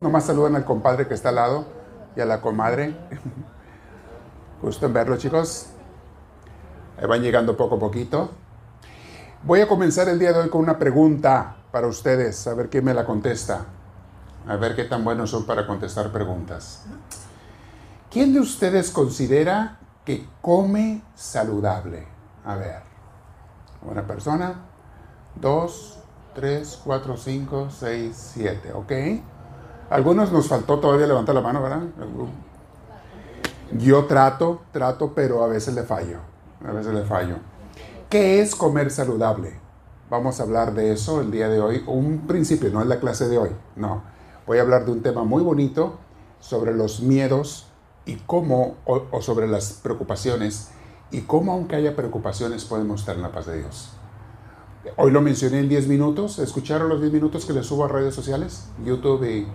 Nomás saludan al compadre que está al lado y a la comadre. Gusto en verlo, chicos. Ahí van llegando poco a poquito. Voy a comenzar el día de hoy con una pregunta para ustedes, a ver quién me la contesta. A ver qué tan buenos son para contestar preguntas. ¿Quién de ustedes considera que come saludable? A ver. Una persona. Dos, tres, cuatro, cinco, seis, siete. ¿Ok? Algunos nos faltó todavía levantar la mano, ¿verdad? Yo trato, trato, pero a veces le fallo. A veces le fallo. ¿Qué es comer saludable? Vamos a hablar de eso el día de hoy. Un principio, no es la clase de hoy, no. Voy a hablar de un tema muy bonito sobre los miedos y cómo, o, o sobre las preocupaciones, y cómo aunque haya preocupaciones podemos estar en la paz de Dios. Hoy lo mencioné en 10 minutos. ¿Escucharon los 10 minutos que les subo a redes sociales? YouTube y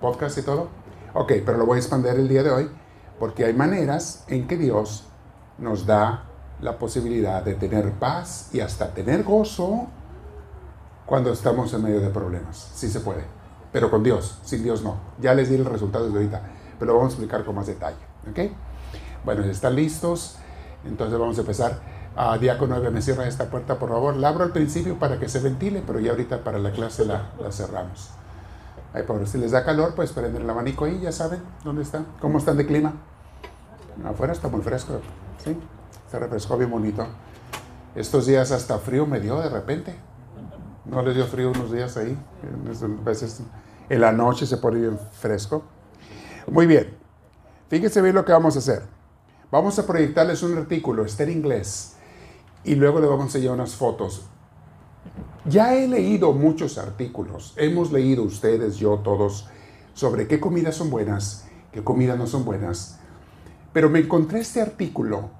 podcast y todo. Ok, pero lo voy a expandir el día de hoy porque hay maneras en que Dios nos da la posibilidad de tener paz y hasta tener gozo cuando estamos en medio de problemas. Sí se puede, pero con Dios, sin Dios no. Ya les di el resultado de ahorita, pero lo vamos a explicar con más detalle. ¿Ok? Bueno, ¿están listos? Entonces vamos a empezar. a ah, Diácono, me cierra esta puerta, por favor. La abro al principio para que se ventile, pero ya ahorita para la clase la, la cerramos. Ay, pobre, si les da calor, pues prenden el abanico ahí, ya saben dónde están, cómo están de clima. Afuera está muy fresco, ¿sí? Se refrescó bien bonito. Estos días hasta frío me dio de repente. No les dio frío unos días ahí. A veces en la noche se pone bien fresco. Muy bien. Fíjense bien lo que vamos a hacer. Vamos a proyectarles un artículo, está en inglés. Y luego le vamos a enseñar unas fotos. Ya he leído muchos artículos, hemos leído ustedes, yo, todos, sobre qué comidas son buenas, qué comidas no son buenas. Pero me encontré este artículo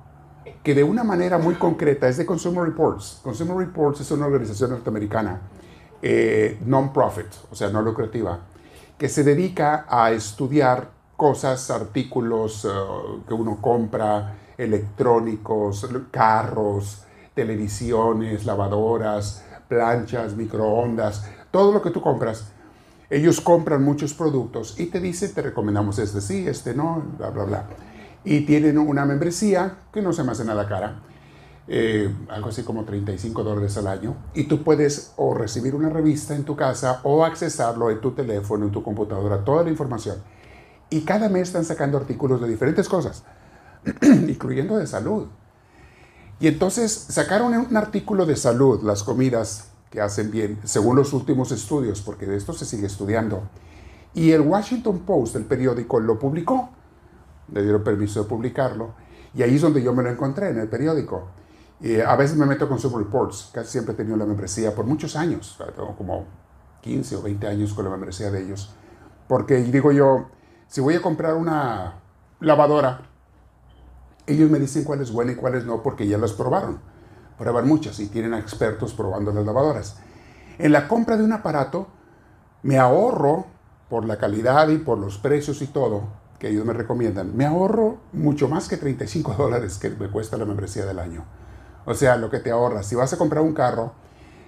que de una manera muy concreta es de Consumer Reports. Consumer Reports es una organización norteamericana, eh, non-profit, o sea, no lucrativa, que se dedica a estudiar cosas, artículos eh, que uno compra, electrónicos, carros, televisiones, lavadoras, planchas, microondas, todo lo que tú compras. Ellos compran muchos productos y te dicen, te recomendamos este sí, este no, bla, bla, bla. Y tienen una membresía que no se me hace nada cara, eh, algo así como 35 dólares al año. Y tú puedes o recibir una revista en tu casa o accesarlo en tu teléfono, en tu computadora, toda la información. Y cada mes están sacando artículos de diferentes cosas, incluyendo de salud. Y entonces sacaron un artículo de salud, las comidas que hacen bien, según los últimos estudios, porque de esto se sigue estudiando. Y el Washington Post, el periódico, lo publicó, le dieron permiso de publicarlo, y ahí es donde yo me lo encontré, en el periódico. Y a veces me meto con Super Reports, casi siempre he tenido la membresía por muchos años, tengo como 15 o 20 años con la membresía de ellos, porque digo yo, si voy a comprar una lavadora, ellos me dicen cuál es buena y cuáles no porque ya las probaron. Prueban muchas y tienen expertos probando las lavadoras. En la compra de un aparato me ahorro por la calidad y por los precios y todo que ellos me recomiendan. Me ahorro mucho más que 35 dólares que me cuesta la membresía del año. O sea, lo que te ahorras. Si vas a comprar un carro,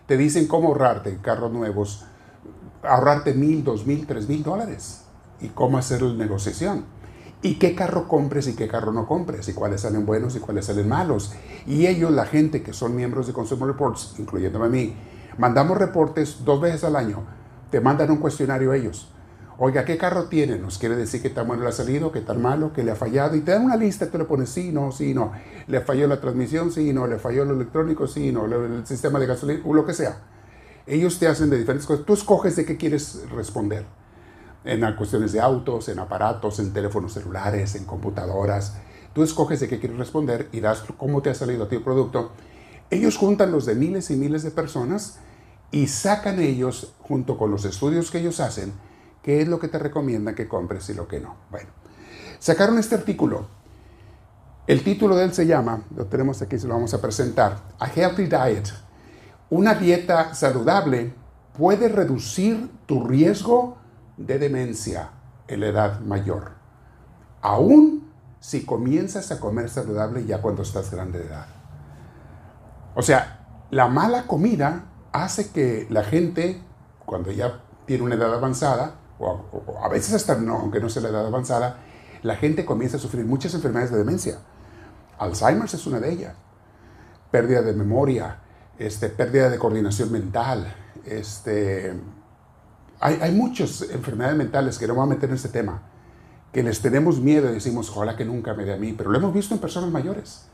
te dicen cómo ahorrarte carros nuevos, ahorrarte mil, dos mil, tres mil dólares y cómo hacer la negociación y qué carro compres y qué carro no compres, y cuáles salen buenos y cuáles salen malos. Y ellos, la gente que son miembros de Consumer Reports, incluyéndome a mí, mandamos reportes dos veces al año. Te mandan un cuestionario a ellos. Oiga, ¿qué carro tiene? Nos quiere decir qué tan bueno le ha salido, qué tan malo, qué le ha fallado. Y te dan una lista, tú le pones sí, no, sí, no. Le falló la transmisión, sí, no. Le falló lo electrónico, sí, no. El sistema de gasolina, o lo que sea. Ellos te hacen de diferentes cosas. Tú escoges de qué quieres responder en cuestiones de autos, en aparatos, en teléfonos celulares, en computadoras. Tú escoges de qué quieres responder y das cómo te ha salido a ti el producto. Ellos juntan los de miles y miles de personas y sacan ellos, junto con los estudios que ellos hacen, qué es lo que te recomiendan que compres y lo que no. Bueno, sacaron este artículo. El título de él se llama, lo tenemos aquí, se lo vamos a presentar, A Healthy Diet. Una dieta saludable puede reducir tu riesgo de demencia en la edad mayor, aún si comienzas a comer saludable ya cuando estás grande de edad. O sea, la mala comida hace que la gente, cuando ya tiene una edad avanzada, o, a veces hasta no, aunque no sea la edad avanzada, la gente comienza a sufrir muchas enfermedades de demencia. Alzheimer es una de ellas. Pérdida de memoria, este, pérdida de coordinación mental. Este, hay, hay muchas enfermedades mentales que no voy a meter en este tema, que les tenemos miedo y decimos, ojalá que nunca me dé a mí, pero lo hemos visto en personas mayores,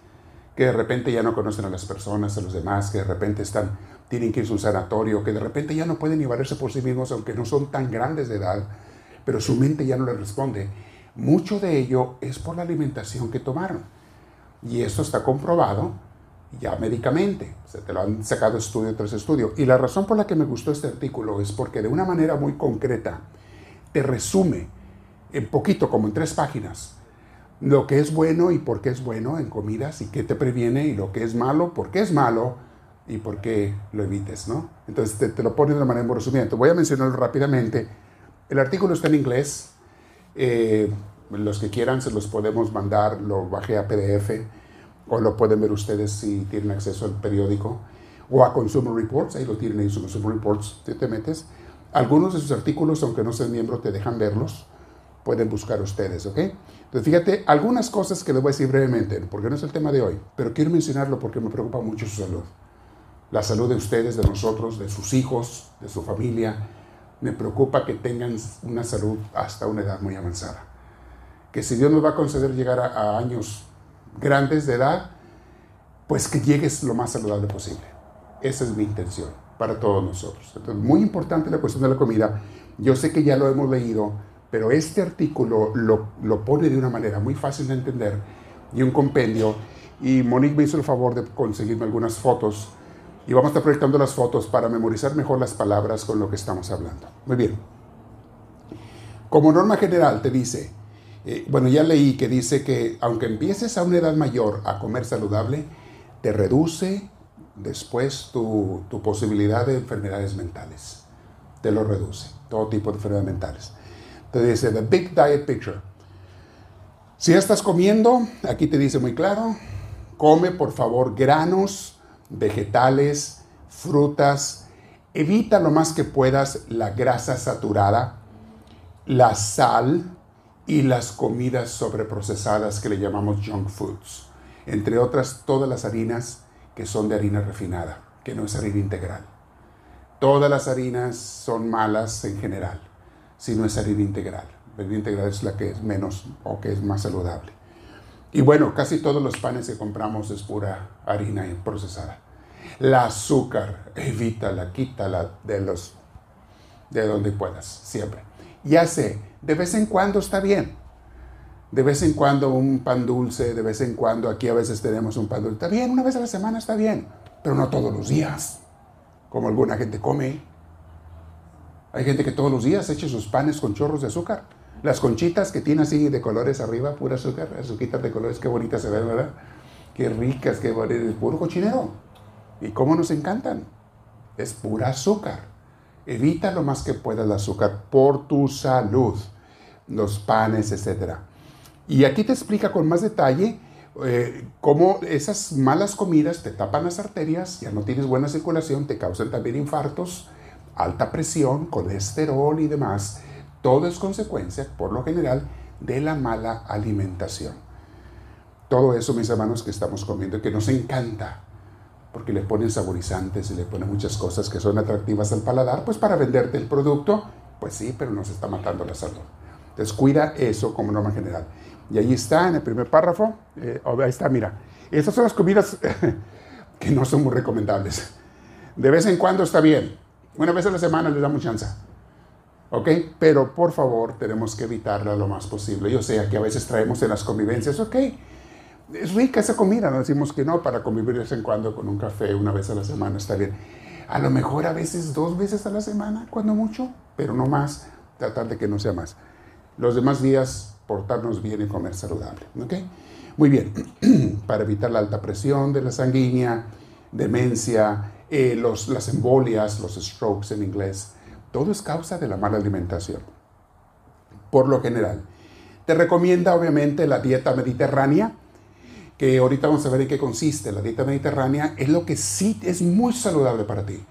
que de repente ya no conocen a las personas, a los demás, que de repente están, tienen que irse a un sanatorio, que de repente ya no pueden ni valerse por sí mismos, aunque no son tan grandes de edad, pero su mente ya no les responde. Mucho de ello es por la alimentación que tomaron. Y esto está comprobado ya médicamente. Se te lo han sacado estudio tras estudio. Y la razón por la que me gustó este artículo es porque de una manera muy concreta te resume en poquito, como en tres páginas, lo que es bueno y por qué es bueno en comidas y qué te previene y lo que es malo, por qué es malo y por qué lo evites, ¿no? Entonces te, lo pone de una manera muy resumida. Voy a mencionarlo rápidamente. El artículo está en inglés. Eh, los que quieran se los podemos mandar, lo bajé a PDF o lo pueden ver ustedes si tienen acceso al periódico o a Consumer Reports, ahí lo tienen en su Consumer Reports, te, te metes. Algunos de sus artículos, aunque no sean miembro, te dejan verlos, pueden buscar ustedes, ¿ok? Entonces, fíjate, algunas cosas que les voy a decir brevemente, porque no es el tema de hoy, pero quiero mencionarlo porque me preocupa mucho su salud. La salud de ustedes, de nosotros, de sus hijos, de su familia. Me preocupa que tengan una salud hasta una edad muy avanzada. Que si Dios nos va a conceder llegar a años grandes de edad, pues que llegues lo más saludable posible. Esa es mi intención para todos nosotros. Entonces, muy importante la cuestión de la comida. Yo sé que ya lo hemos leído, pero este artículo lo, lo pone de una manera muy fácil de entender y un compendio. Y Monique me hizo el favor de conseguirme algunas fotos y vamos a estar proyectando las fotos para memorizar mejor las palabras con lo que estamos hablando. Muy bien. Como norma general te dice, eh, bueno, ya leí que dice que aunque empieces a una edad mayor a comer saludable, te reduce después tu, posibilidad de enfermedades mentales. Te lo reduce, todo tipo de enfermedades mentales. Te dice, The Big Diet Picture. Si ya estás comiendo, aquí te dice muy claro, come por favor granos, vegetales, frutas, evita lo más que puedas la grasa saturada, la sal, y las comidas sobreprocesadas que le llamamos junk foods, entre otras todas las harinas que son de harina refinada, que no es harina integral. Todas las harinas son malas en general, si no es harina integral. La harina integral es la que es menos o que es más saludable. Y bueno, casi todos los panes que compramos es pura harina procesada. La azúcar, evítala, quítala de los de donde puedas, siempre. Ya sé, de vez en cuando está bien. De vez en cuando un pan dulce, de vez en cuando aquí a veces tenemos un pan dulce. Está bien, una vez a la semana está bien, pero no todos los días, como alguna gente come. Hay gente que todos los días echa sus panes con chorros de azúcar. Las conchitas que tiene así de colores arriba, pura azúcar, azuquitas de colores, qué bonitas se ven, ¿verdad? Qué ricas, qué bonitas, puro cochinero. ¿Y cómo nos encantan? Es pura azúcar. Evita lo más que puedas el azúcar por tu salud, los panes, etc. Y aquí te explica con más detalle eh, cómo esas malas comidas te tapan las arterias, ya no tienes buena circulación, te causan también infartos, alta presión, colesterol y demás. Todo es consecuencia, por lo general, de la mala alimentación. Todo eso, mis hermanos, que estamos comiendo, que nos encanta, porque le ponen saborizantes y le ponen muchas cosas que son atractivas al paladar, pues para venderte el producto, pues sí, pero nos está matando la salud. Entonces cuida eso como norma general. Y ahí está en el primer párrafo, eh, ahí está, mira, estas son las comidas que no son muy recomendables. De vez en cuando está bien, una vez a la semana les damos chance. ¿Ok? Pero por favor tenemos que evitarla lo más posible. Yo sé que a veces traemos en las convivencias, ok, es rica esa comida, no decimos que no, para convivir de vez en cuando con un café una vez a la semana está bien. A lo mejor a veces dos veces a la semana, cuando mucho, pero no más, tratar de que no sea más. Los demás días, portarnos bien y comer saludable. ¿ok? Muy bien, para evitar la alta presión de la sanguínea, demencia, eh, los, las embolias, los strokes en inglés, todo es causa de la mala alimentación. Por lo general, te recomienda obviamente la dieta mediterránea, que ahorita vamos a ver en qué consiste. La dieta mediterránea es lo que sí es muy saludable para ti.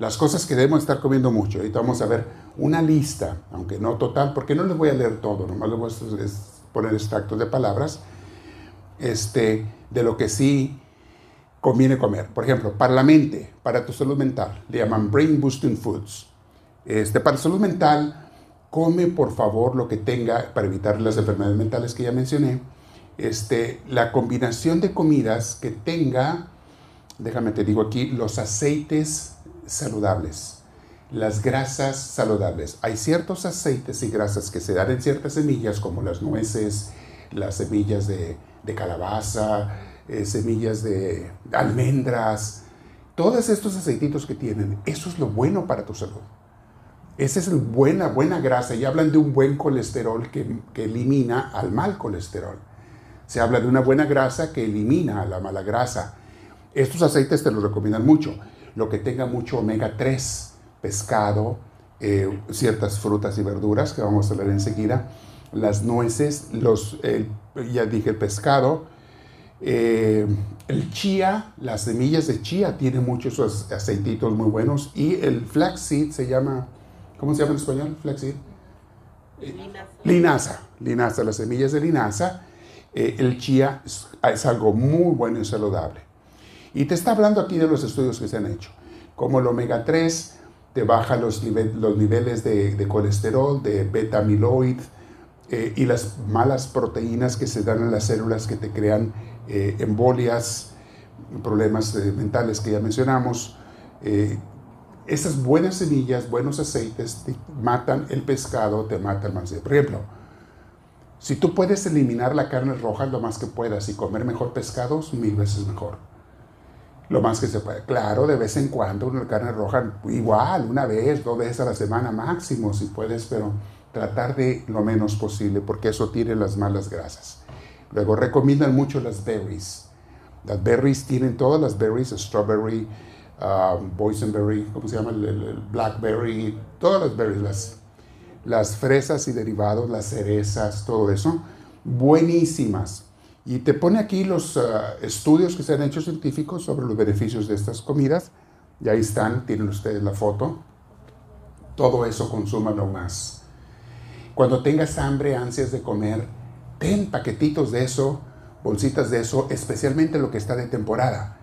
Las cosas que debemos estar comiendo mucho. Ahorita vamos a ver una lista, aunque no total, porque no les voy a leer todo, nomás les voy a poner extractos de palabras, este, de lo que sí conviene comer. Por ejemplo, para la mente, para tu salud mental, le llaman brain boosting foods. Este, para salud mental, come por favor lo que tenga para evitar las enfermedades mentales que ya mencioné. Este, la combinación de comidas que tenga, déjame te digo aquí, los aceites saludables, las grasas saludables. Hay ciertos aceites y grasas que se dan en ciertas semillas, como las nueces, las semillas de, calabaza, eh, semillas de almendras, todos estos aceititos que tienen, eso es lo bueno para tu salud. Esa es buena, buena grasa. Y hablan de un buen colesterol que, que, elimina al mal colesterol. Se habla de una buena grasa que elimina a la mala grasa. Estos aceites te los recomiendan mucho. Lo que tenga mucho omega 3, pescado, eh, ciertas frutas y verduras que vamos a ver enseguida, las nueces, los, ya dije el pescado, eh, el chía, las semillas de chía tienen muchos aceititos muy buenos y el flaxseed se llama, ¿cómo se llama en español? Flaxseed. linaza. linaza. Linaza, las semillas de linaza. Eh, el chía es, algo muy bueno y saludable. Y te está hablando aquí de los estudios que se han hecho. Como el omega 3 te baja los, los niveles de, colesterol, de beta amiloid eh, y las malas proteínas que se dan en las células que te crean eh, embolias, problemas eh, mentales que ya mencionamos. Esas buenas semillas, buenos aceites, te matan el pescado, te matan más. Por ejemplo, si tú puedes eliminar la carne roja lo más que puedas y comer mejor pescados, mil veces mejor. Lo más que se puede. Claro, de vez en cuando una carne roja, igual, una vez, dos veces a la semana máximo, si puedes, pero tratar de lo menos posible, porque eso tiene las malas grasas. Luego recomiendan mucho las berries. Las berries tienen todas las berries, strawberry, um, boysenberry, ¿cómo se llama? El, blackberry, todas las berries, las, las fresas y derivados, las cerezas, todo eso, buenísimas. Y te pone aquí los uh, estudios que se han hecho científicos sobre los beneficios de estas comidas. Y ahí están, tienen ustedes la foto. Todo eso consúmalo más. Cuando tengas hambre, ansias de comer, ten paquetitos de eso, bolsitas de eso, especialmente lo que está de temporada.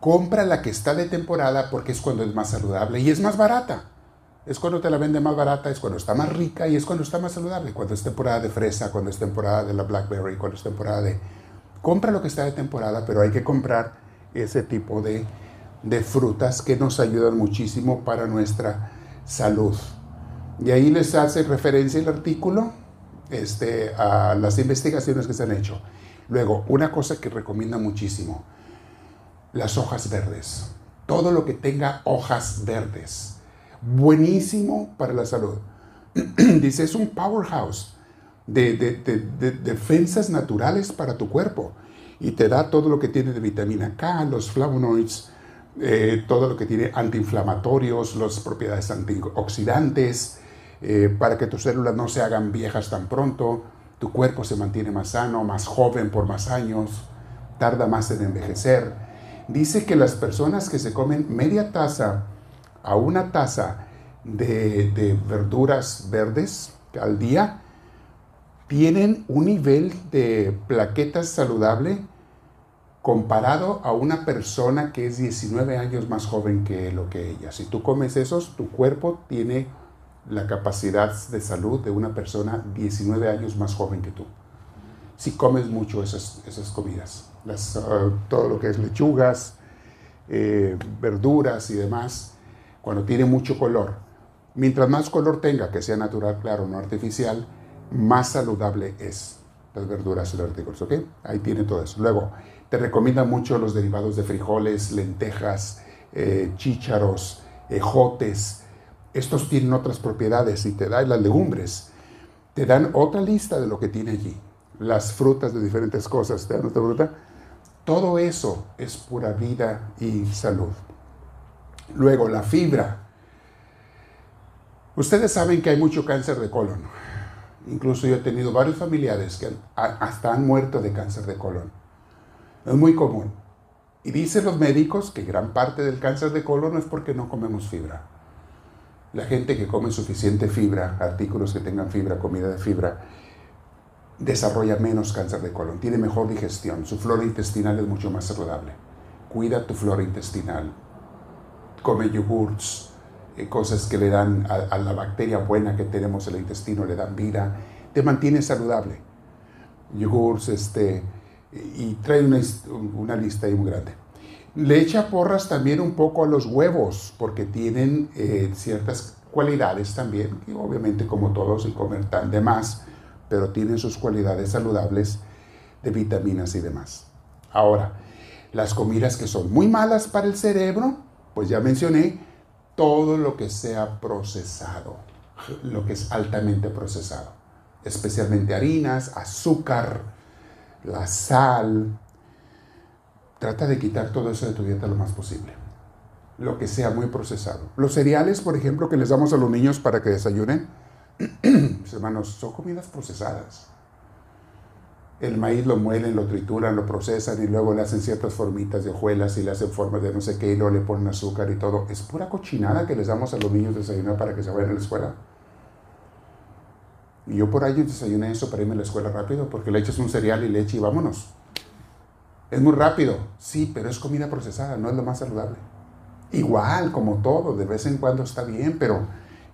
Compra la que está de temporada porque es cuando es más saludable y es más barata. Es cuando te la vende más barata, es cuando está más rica y es cuando está más saludable. Cuando es temporada de fresa, cuando es temporada de la blackberry, cuando es temporada de... Compra lo que está de temporada, pero hay que comprar ese tipo de, de frutas que nos ayudan muchísimo para nuestra salud. Y ahí les hace referencia el artículo este, a las investigaciones que se han hecho. Luego, una cosa que recomienda muchísimo, las hojas verdes. Todo lo que tenga hojas verdes. Buenísimo para la salud. Dice, es un powerhouse de, defensas naturales para tu cuerpo. Y te da todo lo que tiene de vitamina K, los flavonoids, eh, todo lo que tiene antiinflamatorios, las propiedades antioxidantes, eh, para que tus células no se hagan viejas tan pronto, tu cuerpo se mantiene más sano, más joven por más años, tarda más en envejecer. Dice que las personas que se comen media taza a una taza de verduras verdes al día, tienen un nivel de plaquetas saludable comparado a una persona que es 19 años más joven que lo que ella. Si tú comes esos, tu cuerpo tiene la capacidad de salud de una persona 19 años más joven que tú. Si comes mucho esas, esas comidas, las, ah, todo lo que es lechugas, eh, verduras y demás, cuando tiene mucho color. Mientras más color tenga, que sea natural, claro, no artificial, más saludable es las verduras y los artículos, ¿ok? Ahí tiene todo eso. Luego, te recomienda mucho los derivados de frijoles, lentejas, eh, chícharos, ejotes, estos tienen otras propiedades y te dan las legumbres. Te dan otra lista de lo que tiene allí. Las frutas de diferentes cosas, te dan otra fruta. Todo eso es pura vida y salud. Luego, la fibra. Ustedes saben que hay mucho cáncer de colon. Incluso yo he tenido varios familiares que hasta han muerto de cáncer de colon. Es muy común. Y dicen los médicos que gran parte del cáncer de colon es porque no comemos fibra. La gente que come suficiente fibra, artículos que tengan fibra, comida de fibra, desarrolla menos cáncer de colon, tiene mejor digestión, su flora intestinal es mucho más saludable. Cuida tu flora intestinal. Come yogurts, cosas que le dan a, la bacteria buena que tenemos en el intestino, le dan vida, te mantiene saludable. Yogurts, este, y trae una, una lista ahí muy grande. Le echa porras también un poco a los huevos, porque tienen eh, ciertas cualidades también, y obviamente como todos, y comer tan de más, pero tienen sus cualidades saludables de vitaminas y demás. Ahora, las comidas que son muy malas para el cerebro, pues ya mencioné, todo lo que sea procesado, lo que es altamente procesado, especialmente harinas, azúcar, la sal. Trata de quitar todo eso de tu dieta lo más posible. Lo que sea muy procesado. Los cereales, por ejemplo, que les damos a los niños para que desayunen, hermanos, son comidas procesadas. El maíz lo muelen, lo trituran, lo procesan y luego le hacen ciertas formitas de hojuelas y le hacen formas de no sé qué y luego le ponen azúcar y todo. Es pura cochinada que les damos a los niños desayunar para que se vayan a la escuela. Y yo por años desayuné eso para irme a la escuela rápido porque le echas un cereal y leche y vámonos. Es muy rápido, sí, pero es comida procesada, no es lo más saludable. Igual, como todo, de vez en cuando está bien, pero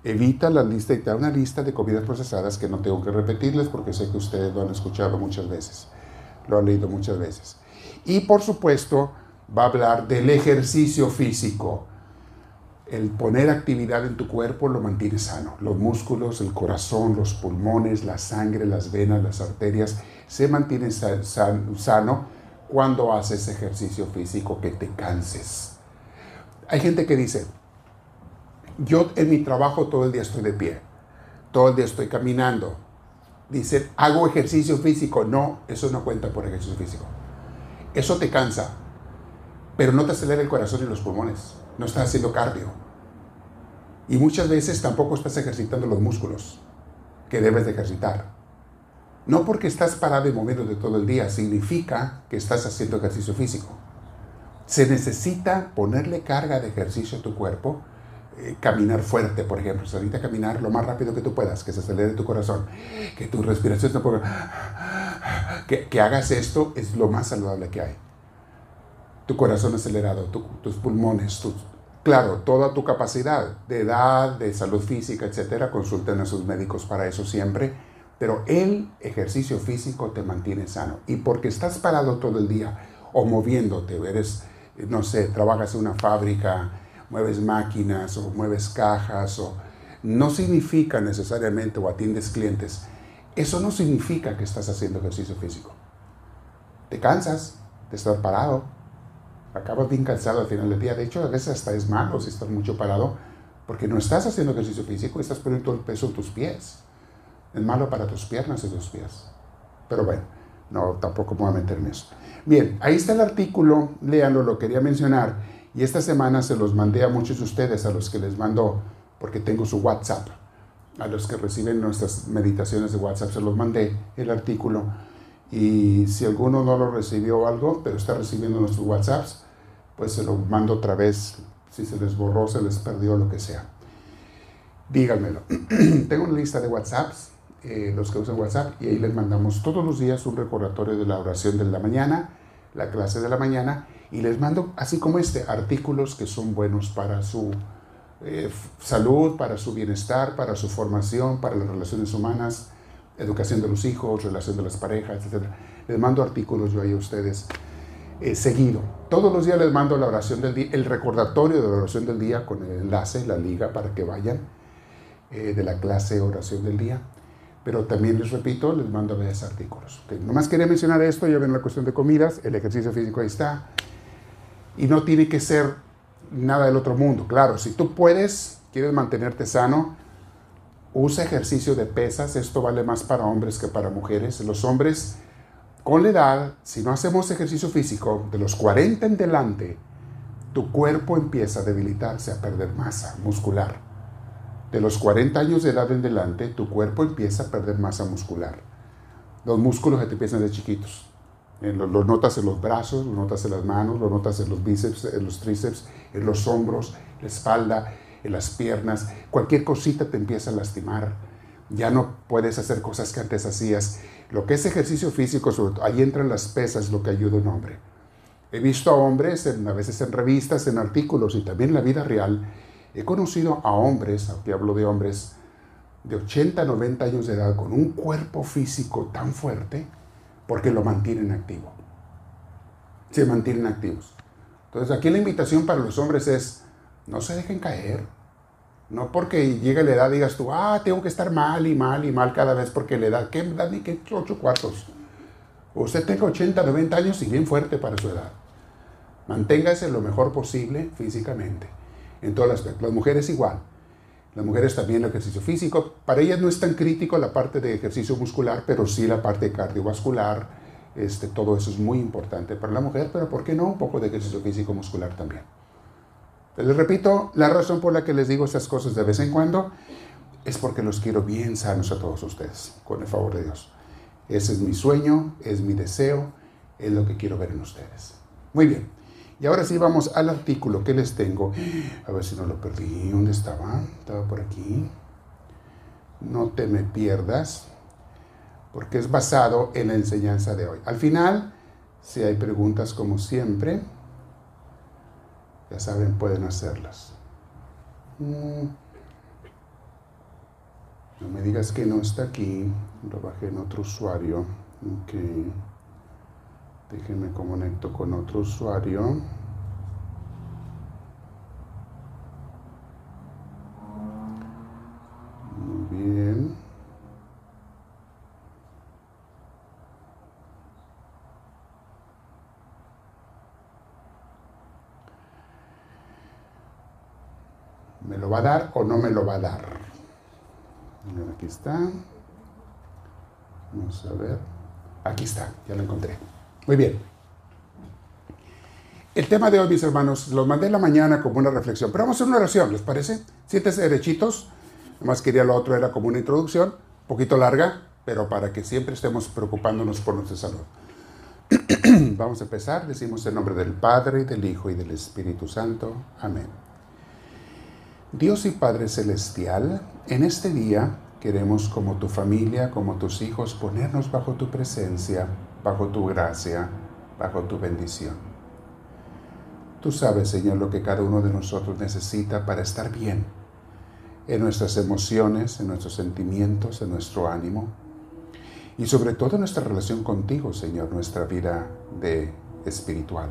evita la lista y te da una lista de comidas procesadas que no tengo que repetirles porque sé que ustedes lo han escuchado muchas veces, lo han leído muchas veces. Y por supuesto va a hablar del ejercicio físico. El poner actividad en tu cuerpo lo mantiene sano. Los músculos, el corazón, los pulmones, la sangre, las venas, las arterias se mantienen sano cuando haces ejercicio físico que te canses. Hay gente que dice, yo en mi trabajo todo el día estoy de pie, todo el día estoy caminando. Dicen, hago ejercicio físico. No, eso no cuenta por ejercicio físico. Eso te cansa, pero no te acelera el corazón y los pulmones. No estás haciendo cardio. Y muchas veces tampoco estás ejercitando los músculos que debes de ejercitar. No porque estás parado y moviéndote todo el día, significa que estás haciendo ejercicio físico. Se necesita ponerle carga de ejercicio a tu cuerpo eh, caminar fuerte, por ejemplo, salir a caminar lo más rápido que tú puedas, que se acelere tu corazón, que tu respiración se ponga, que, que hagas esto es lo más saludable que hay. Tu corazón acelerado, tus pulmones, claro, toda tu capacidad de edad, de salud física, etcétera, consulten a sus médicos para eso siempre. Pero el ejercicio físico te mantiene sano. Y porque estás parado todo el día o moviéndote, eres, no sé, trabajas en una fábrica, mueves máquinas o mueves cajas o no significa necesariamente o atiendes clientes. Eso no significa que estás haciendo ejercicio físico. Te cansas de estar parado. Acabas bien cansado al final del día. De hecho, a veces hasta es malo si estás mucho parado porque no estás haciendo ejercicio físico estás poniendo todo el peso en tus pies. Es malo para tus piernas y tus pies. Pero bueno, no, tampoco me voy a en eso. Bien, ahí está el artículo, léanlo, lo quería mencionar. Y esta semana se los mandé a muchos de ustedes, a los que les mando, porque tengo su WhatsApp, a los que reciben nuestras meditaciones de WhatsApp, se los mandé el artículo. Y si alguno no lo recibió algo, pero está recibiendo nuestros WhatsApps, pues se lo mando otra vez. Si se les borró, se les perdió, lo que sea. Díganmelo. tengo una lista de WhatsApps, eh, los que usan WhatsApp, y ahí les mandamos todos los días un recordatorio de la oración de la mañana, la clase de la mañana y les mando, así como este, artículos que son buenos para su eh, salud, para su bienestar, para su formación, para las relaciones humanas, educación de los hijos, relación de las parejas, etc. Les mando artículos yo ahí a ustedes eh, seguido. Todos los días les mando la oración del día, el recordatorio de la oración del día con el enlace, la liga para que vayan eh, de la clase oración del día. Pero también les repito, les mando a veces artículos. Okay. Nomás quería mencionar esto, ya ven la cuestión de comidas, el ejercicio físico ahí está, y no tiene que ser nada del otro mundo. Claro, si tú puedes, quieres mantenerte sano, usa ejercicio de pesas. Esto vale más para hombres que para mujeres. Los hombres, con la edad, si no hacemos ejercicio físico, de los 40 en delante, tu cuerpo empieza a debilitarse, a perder masa muscular. De los 40 años de edad en delante, tu cuerpo empieza a perder masa muscular. Los músculos se te empiezan de chiquitos lo, notas en los brazos, lo notas en las manos, lo notas en los bíceps, en los tríceps, en los hombros, la espalda, en las piernas. Cualquier cosita te empieza a lastimar. Ya no puedes hacer cosas que antes hacías. Lo que es ejercicio físico, sobre ahí entran las pesas, lo que ayuda a un hombre. He visto a hombres, a veces en revistas, en artículos y también en la vida real, he conocido a hombres, aquí hablo de hombres de 80, 90 años de edad, con un cuerpo físico tan fuerte, porque lo mantienen activo. Se mantienen activos. Entonces aquí la invitación para los hombres es, no se dejen caer. No porque llegue la edad digas tú, ah, tengo que estar mal y mal y mal cada vez porque la edad, ¿qué edad ni qué ocho cuartos? Usted tenga 80, 90 años y bien fuerte para su edad. Manténgase lo mejor posible físicamente. En todas las Las mujeres igual. Las mujeres también el ejercicio físico. Para ellas no es tan crítico la parte de ejercicio muscular, pero sí la parte cardiovascular. Este, todo eso es muy importante para la mujer, pero ¿por qué no un poco de ejercicio físico muscular también? les repito, la razón por la que les digo estas cosas de vez en cuando es porque los quiero bien sanos a todos ustedes, con el favor de Dios. Ese es mi sueño, es mi deseo, es lo que quiero ver en ustedes. Muy bien. Y ahora sí vamos al artículo que les tengo. A ver si no lo perdí. ¿Dónde estaba? Estaba por aquí. No te me pierdas, porque es basado en la enseñanza de hoy. Al final, si hay preguntas como siempre, ya saben, pueden hacerlas. Mm. No me digas que no está aquí. Lo bajé en otro usuario. Ok. Déjenme conecto con otro usuario. Muy bien. ¿Me lo va a dar o no me lo va a dar? Aquí está. Vamos a ver. Aquí está, ya lo encontré. Muy bien. El tema de hoy, mis hermanos, lo mandé en la mañana como una reflexión, pero vamos a hacer una oración, ¿les parece? Siéntese derechitos. Además quería lo otro, era como una introducción, un poquito larga, pero para que siempre estemos preocupándonos por nuestra salud. Vamos a empezar, decimos en nombre del Padre, del Hijo y del Espíritu Santo. Amén. Dios y Padre Celestial, en este día queremos como tu familia, como tus hijos, ponernos bajo tu presencia bajo tu gracia, bajo tu bendición. Tú sabes, Señor, lo que cada uno de nosotros necesita para estar bien en nuestras emociones, en nuestros sentimientos, en nuestro ánimo y sobre todo en nuestra relación contigo, Señor, nuestra vida de espiritual.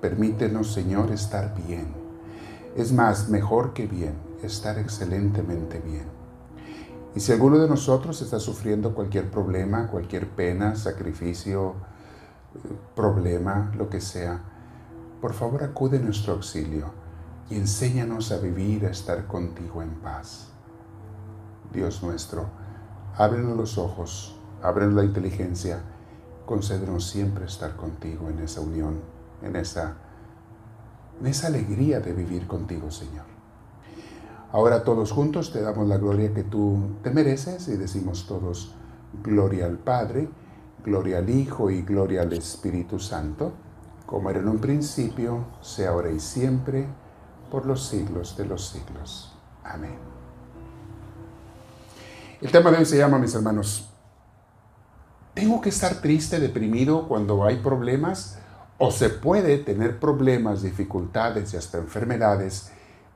Permítenos, Señor, estar bien. Es más, mejor que bien, estar excelentemente bien. Y si alguno de nosotros está sufriendo cualquier problema, cualquier pena, sacrificio, problema, lo que sea, por favor acude en nuestro auxilio y enséñanos a vivir, a estar contigo en paz. Dios nuestro, ábrenos los ojos, ábrenos la inteligencia, concédenos siempre estar contigo en esa unión, en esa, en esa alegría de vivir contigo, Señor. Ahora todos juntos te damos la gloria que tú te mereces y decimos todos, gloria al Padre, gloria al Hijo y gloria al Espíritu Santo, como era en un principio, sea ahora y siempre, por los siglos de los siglos. Amén. El tema de hoy se llama, mis hermanos, ¿tengo que estar triste, deprimido cuando hay problemas? ¿O se puede tener problemas, dificultades y hasta enfermedades?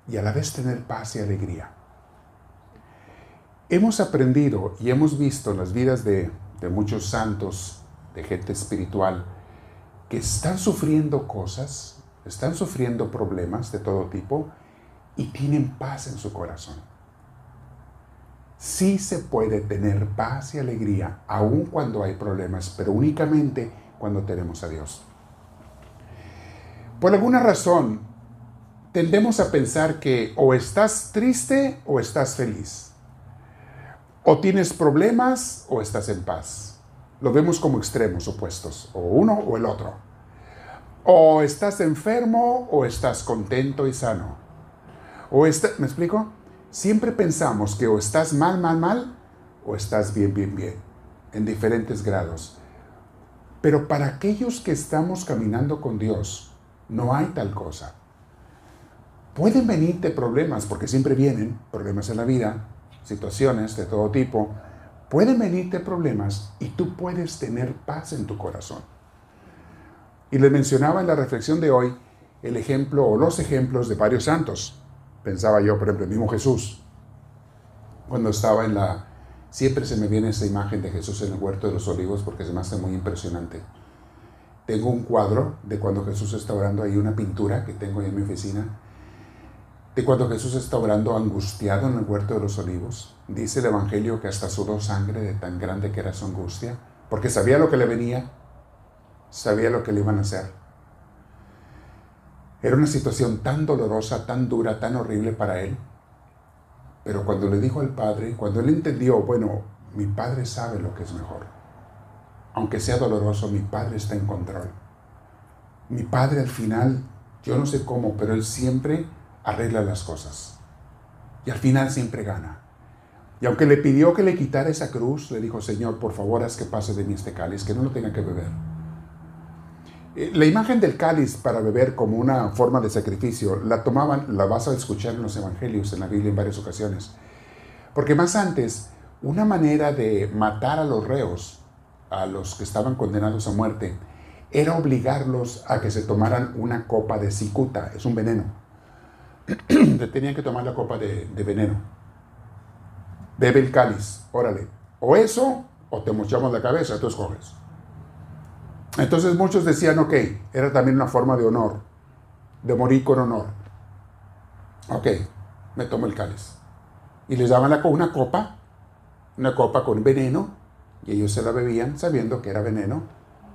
Y a la vez tener paz y alegría. Hemos aprendido y hemos visto en las vidas de, muchos santos, de gente espiritual, que están sufriendo cosas, están sufriendo problemas de todo tipo y tienen paz en su corazón. Sí se puede tener paz y alegría aun cuando hay problemas, pero únicamente cuando tenemos a Dios. Por alguna razón, tendemos a pensar que o estás triste o estás feliz. O tienes problemas o estás en paz. Lo vemos como extremos opuestos, o uno o el otro. O estás enfermo o estás contento y sano. O ¿Me explico? Siempre pensamos que o estás mal, mal, mal, o estás bien, bien, bien, en diferentes grados. Pero para aquellos que estamos caminando con Dios, no hay tal cosa. Pueden venirte problemas, porque siempre vienen problemas en la vida, situaciones de todo tipo. Pueden venirte problemas y tú puedes tener paz en tu corazón. Y les mencionaba en la reflexión de hoy el ejemplo o los ejemplos de varios santos. Pensaba yo, por ejemplo, el mismo Jesús. Cuando estaba en la... Siempre se me viene esa imagen de Jesús en el huerto de los olivos porque se me hace muy impresionante. Tengo un cuadro de cuando Jesús está orando, hay una pintura que tengo ahí en mi oficina, de cuando Jesús está orando angustiado en el huerto de los olivos. Dice el Evangelio que hasta sudó sangre de tan grande que era su angustia, porque sabía lo que le venía, sabía lo que le iban a hacer. Era una situación tan dolorosa, tan dura, tan horrible para él. Pero cuando le dijo al Padre, cuando él entendió, bueno, mi Padre sabe lo que es mejor. Aunque sea doloroso, mi Padre está en control. Mi Padre al final, yo no sé cómo, pero Él siempre arregla las cosas. Y al final siempre gana. Y aunque le pidió que le quitara esa cruz, le dijo, Señor, por favor, haz que pase de mí este cáliz, que no lo tenga que beber. Eh, la imagen del cáliz para beber como una forma de sacrificio la tomaban, la vas a escuchar en los evangelios, en la Biblia en varias ocasiones. Porque más antes, una manera de matar a los reos, a los que estaban condenados a muerte, era obligarlos a que se tomaran una copa de cicuta, es un veneno. Tenían que tomar la copa de, veneno. Bebe el cáliz, órale. O eso, o te mochamos la cabeza, tú escoges. Entonces muchos decían, ok, era también una forma de honor, de morir con honor. Ok, me tomo el cáliz. Y les daban una copa, una copa con veneno, y ellos se la bebían sabiendo que era veneno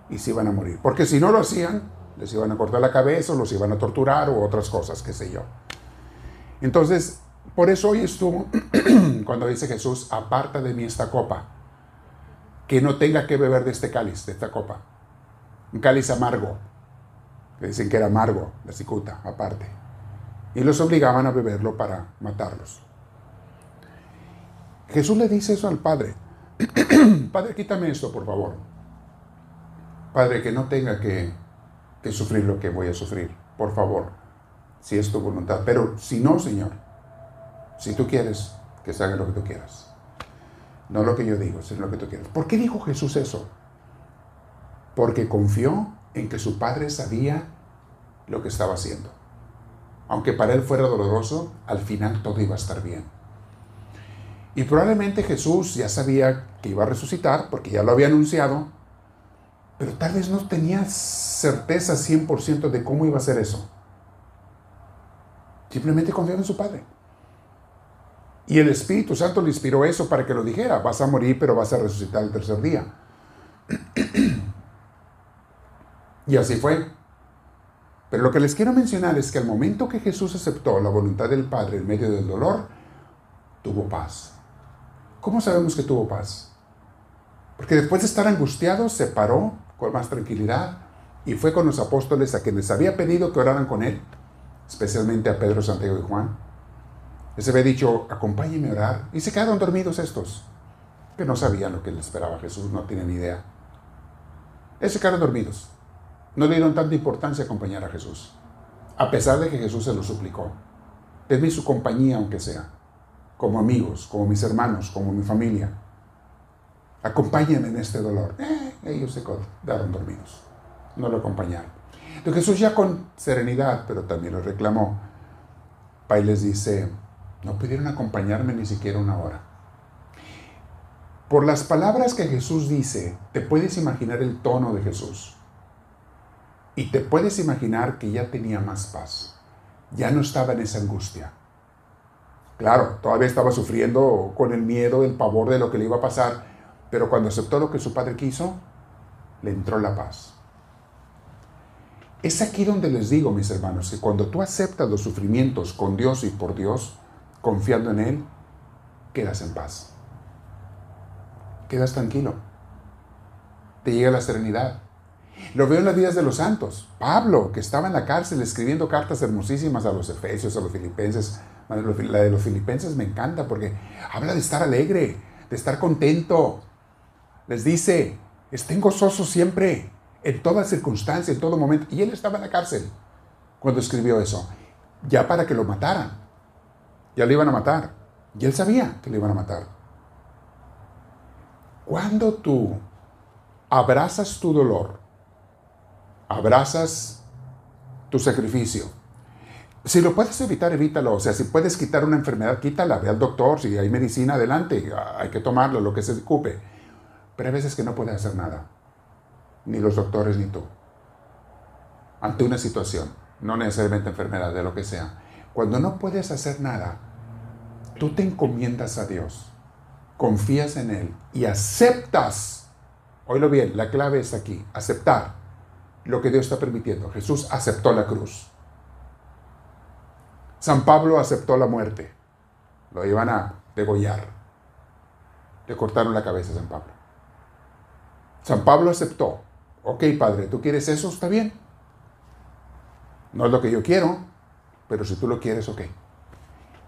y se iban a morir. Porque si no lo hacían, les iban a cortar la cabeza, los iban a torturar o otras cosas, qué sé yo. Entonces, por eso hoy estuvo, cuando dice Jesús, aparta de mí esta copa, que no tenga que beber de este cáliz, de esta copa un cáliz amargo, que dicen que era amargo, la cicuta, aparte. Y los obligaban a beberlo para matarlos. Jesús le dice eso al Padre. Padre, quítame esto, por favor. Padre, que no tenga que, que sufrir lo que voy a sufrir, por favor, si es tu voluntad. Pero si no, Señor, si tú quieres, que se lo que tú quieras. No lo que yo digo, sino lo que tú quieras. ¿Por qué dijo Jesús eso? porque confió en que su padre sabía lo que estaba haciendo. Aunque para él fuera doloroso, al final todo iba a estar bien. Y probablemente Jesús ya sabía que iba a resucitar, porque ya lo había anunciado, pero tal vez no tenía certeza 100% de cómo iba a ser eso. Simplemente confiaba en su Padre. Y el Espíritu Santo le inspiró eso para que lo dijera, vas a morir, pero vas a resucitar el tercer día. Y así fue. Pero lo que les quiero mencionar es que al momento que Jesús aceptó la voluntad del Padre en medio del dolor, tuvo paz. ¿Cómo sabemos que tuvo paz? Porque después de estar angustiado, se paró con más tranquilidad y fue con los apóstoles a quienes había pedido que oraran con él, especialmente a Pedro, Santiago y Juan. Les había dicho, acompáñenme a orar. Y se quedaron dormidos estos, que no sabían lo que les esperaba Jesús, no tienen idea. Ellos se quedaron dormidos no le dieron tanta importancia a acompañar a Jesús, a pesar de que Jesús se lo suplicó. Denme su compañía, aunque sea, como amigos, como mis hermanos, como mi familia. Acompáñenme en este dolor. Eh, ellos se quedaron dormidos, no lo acompañaron. Entonces Jesús ya con serenidad, pero también lo reclamó, Pai les dice, no pudieron acompañarme ni siquiera una hora. Por las palabras que Jesús dice, te puedes imaginar el tono de Jesús. Y te puedes imaginar que ya tenía más paz. Ya no estaba en esa angustia. Claro, todavía estaba sufriendo con el miedo, el pavor de lo que le iba a pasar, pero cuando aceptó lo que su padre quiso, le entró la paz. Es aquí donde les digo, mis hermanos, que cuando tú aceptas los sufrimientos con Dios y por Dios, confiando en Él, quedas en paz. Quedas tranquilo. Te llega la serenidad. Lo veo en las vidas de los santos. Pablo, que estaba en la cárcel escribiendo cartas hermosísimas a los efesios, a los filipenses. La de los filipenses me encanta porque habla de estar alegre, de estar contento. Les dice, estén gozosos siempre. En toda circunstancia, en todo momento. Y él estaba en la cárcel cuando escribió eso, ya para que lo mataran. Ya lo iban a matar. Y él sabía que lo iban a matar. Cuando tú abrazas tu dolor, abrazas tu sacrificio, si lo puedes evitar, evítalo. O sea, si puedes quitar una enfermedad, quítala. Ve al doctor. Si hay medicina, adelante. Hay que tomarlo, lo que se ocupe. Pero hay veces que no puedes hacer nada. Ni los doctores ni tú. Ante una situación. No necesariamente enfermedad, de lo que sea. Cuando no puedes hacer nada, tú te encomiendas a Dios. Confías en Él y aceptas. Oílo bien, la clave es aquí. Aceptar lo que Dios está permitiendo. Jesús aceptó la cruz. San Pablo aceptó la muerte. Lo iban a degollar. Le cortaron la cabeza a San Pablo. San Pablo aceptó. Ok, padre, ¿tú quieres eso? Está bien. No es lo que yo quiero, pero si tú lo quieres, ok.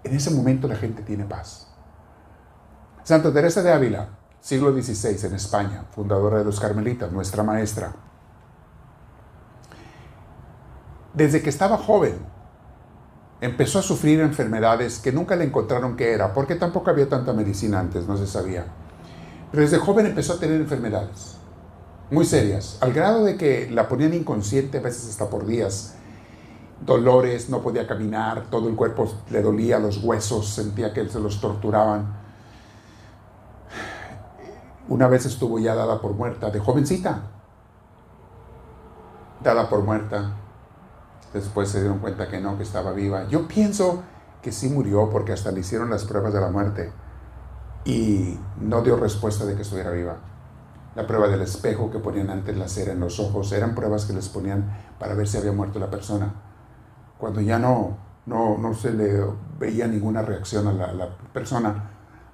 En ese momento la gente tiene paz. Santa Teresa de Ávila, siglo XVI en España, fundadora de los Carmelitas, nuestra maestra. Desde que estaba joven, empezó a sufrir enfermedades que nunca le encontraron qué era, porque tampoco había tanta medicina antes, no se sabía. Pero desde joven empezó a tener enfermedades muy serias, al grado de que la ponían inconsciente a veces hasta por días. Dolores, no podía caminar, todo el cuerpo le dolía, los huesos, sentía que se los torturaban. Una vez estuvo ya dada por muerta, de jovencita, dada por muerta, Después se dieron cuenta que no, que estaba viva. Yo pienso que sí murió porque hasta le hicieron las pruebas de la muerte y no dio respuesta de que estuviera viva. La prueba del espejo que ponían antes la cera en los ojos eran pruebas que les ponían para ver si había muerto la persona. Cuando ya no, no, no se le veía ninguna reacción a la, persona,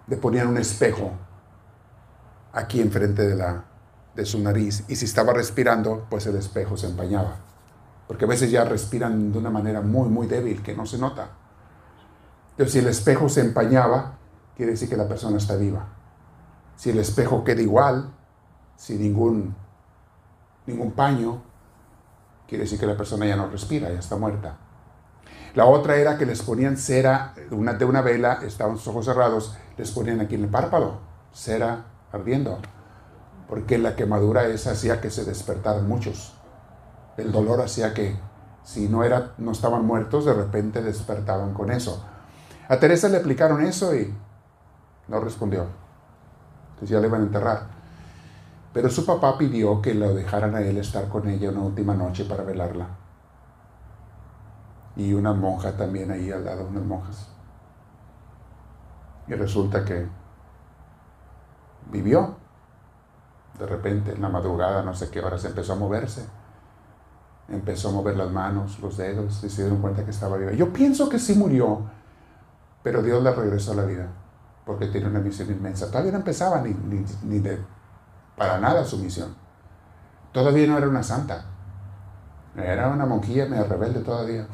le ponían un espejo aquí enfrente de, la, de su nariz y si estaba respirando, pues el espejo se empañaba porque a veces ya respiran de una manera muy, muy débil que no se nota. Pero si el espejo se empañaba, quiere decir que la persona está viva. Si el espejo queda igual, sin ningún, ningún paño, quiere decir que la persona ya no respira, ya está muerta. La otra era que les ponían cera una, de una vela, estaban sus ojos cerrados, les ponían aquí en el párpado, cera ardiendo, porque la quemadura esa hacía que se despertaran muchos el dolor hacía que si no, era, no estaban muertos, de repente despertaban con eso. A Teresa le aplicaron eso y no respondió. Entonces ya le iban a enterrar. Pero su papá pidió que lo dejaran a él estar con ella una última noche para velarla. Y una monja también ahí al lado, unas monjas. Y resulta que vivió. De repente, en la madrugada, no sé qué hora, se empezó a moverse empezó a mover las manos, los dedos, y se dieron cuenta que estaba viva. Yo pienso que sí murió, pero Dios la regresó a la vida, porque tiene una misión inmensa. Todavía no empezaba ni, ni, de, para nada su misión. Todavía no era una santa. Era una monjilla medio rebelde todavía.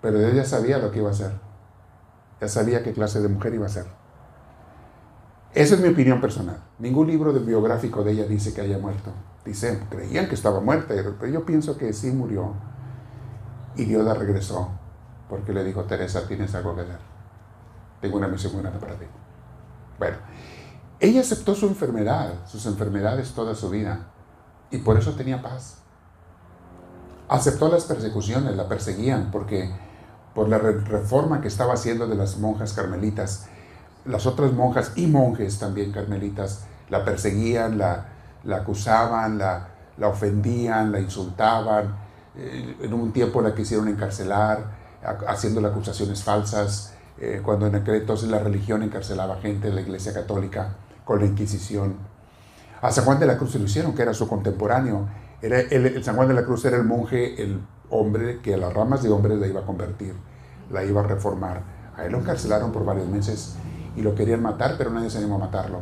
Pero ella sabía lo que iba a hacer. Ya sabía qué clase de mujer iba a ser. Esa es mi opinión personal. Ningún libro biográfico de ella dice que haya muerto. Dicen, creían que estaba muerta, pero yo pienso que sí murió. Y Dios la regresó, porque le dijo, Teresa, tienes algo que hacer. Tengo una misión muy grande para ti. Bueno, ella aceptó su enfermedad, sus enfermedades toda su vida, y por eso tenía paz. Aceptó las persecuciones, la perseguían, porque por la reforma que estaba haciendo de las monjas carmelitas, las otras monjas y monjes también carmelitas la perseguían, la, acusaban, la, la ofendían, la insultaban. Eh, en un tiempo la quisieron encarcelar, haciéndole acusaciones falsas, eh, cuando en aquel entonces la religión encarcelaba gente de la Iglesia Católica con la Inquisición. A San Juan de la Cruz se lo hicieron, que era su contemporáneo. Era el, San Juan de la Cruz era el monje, el hombre que a las ramas de hombres la iba a convertir, la iba a reformar. A él lo encarcelaron por varios meses y lo querían matar, pero nadie se animó a matarlo.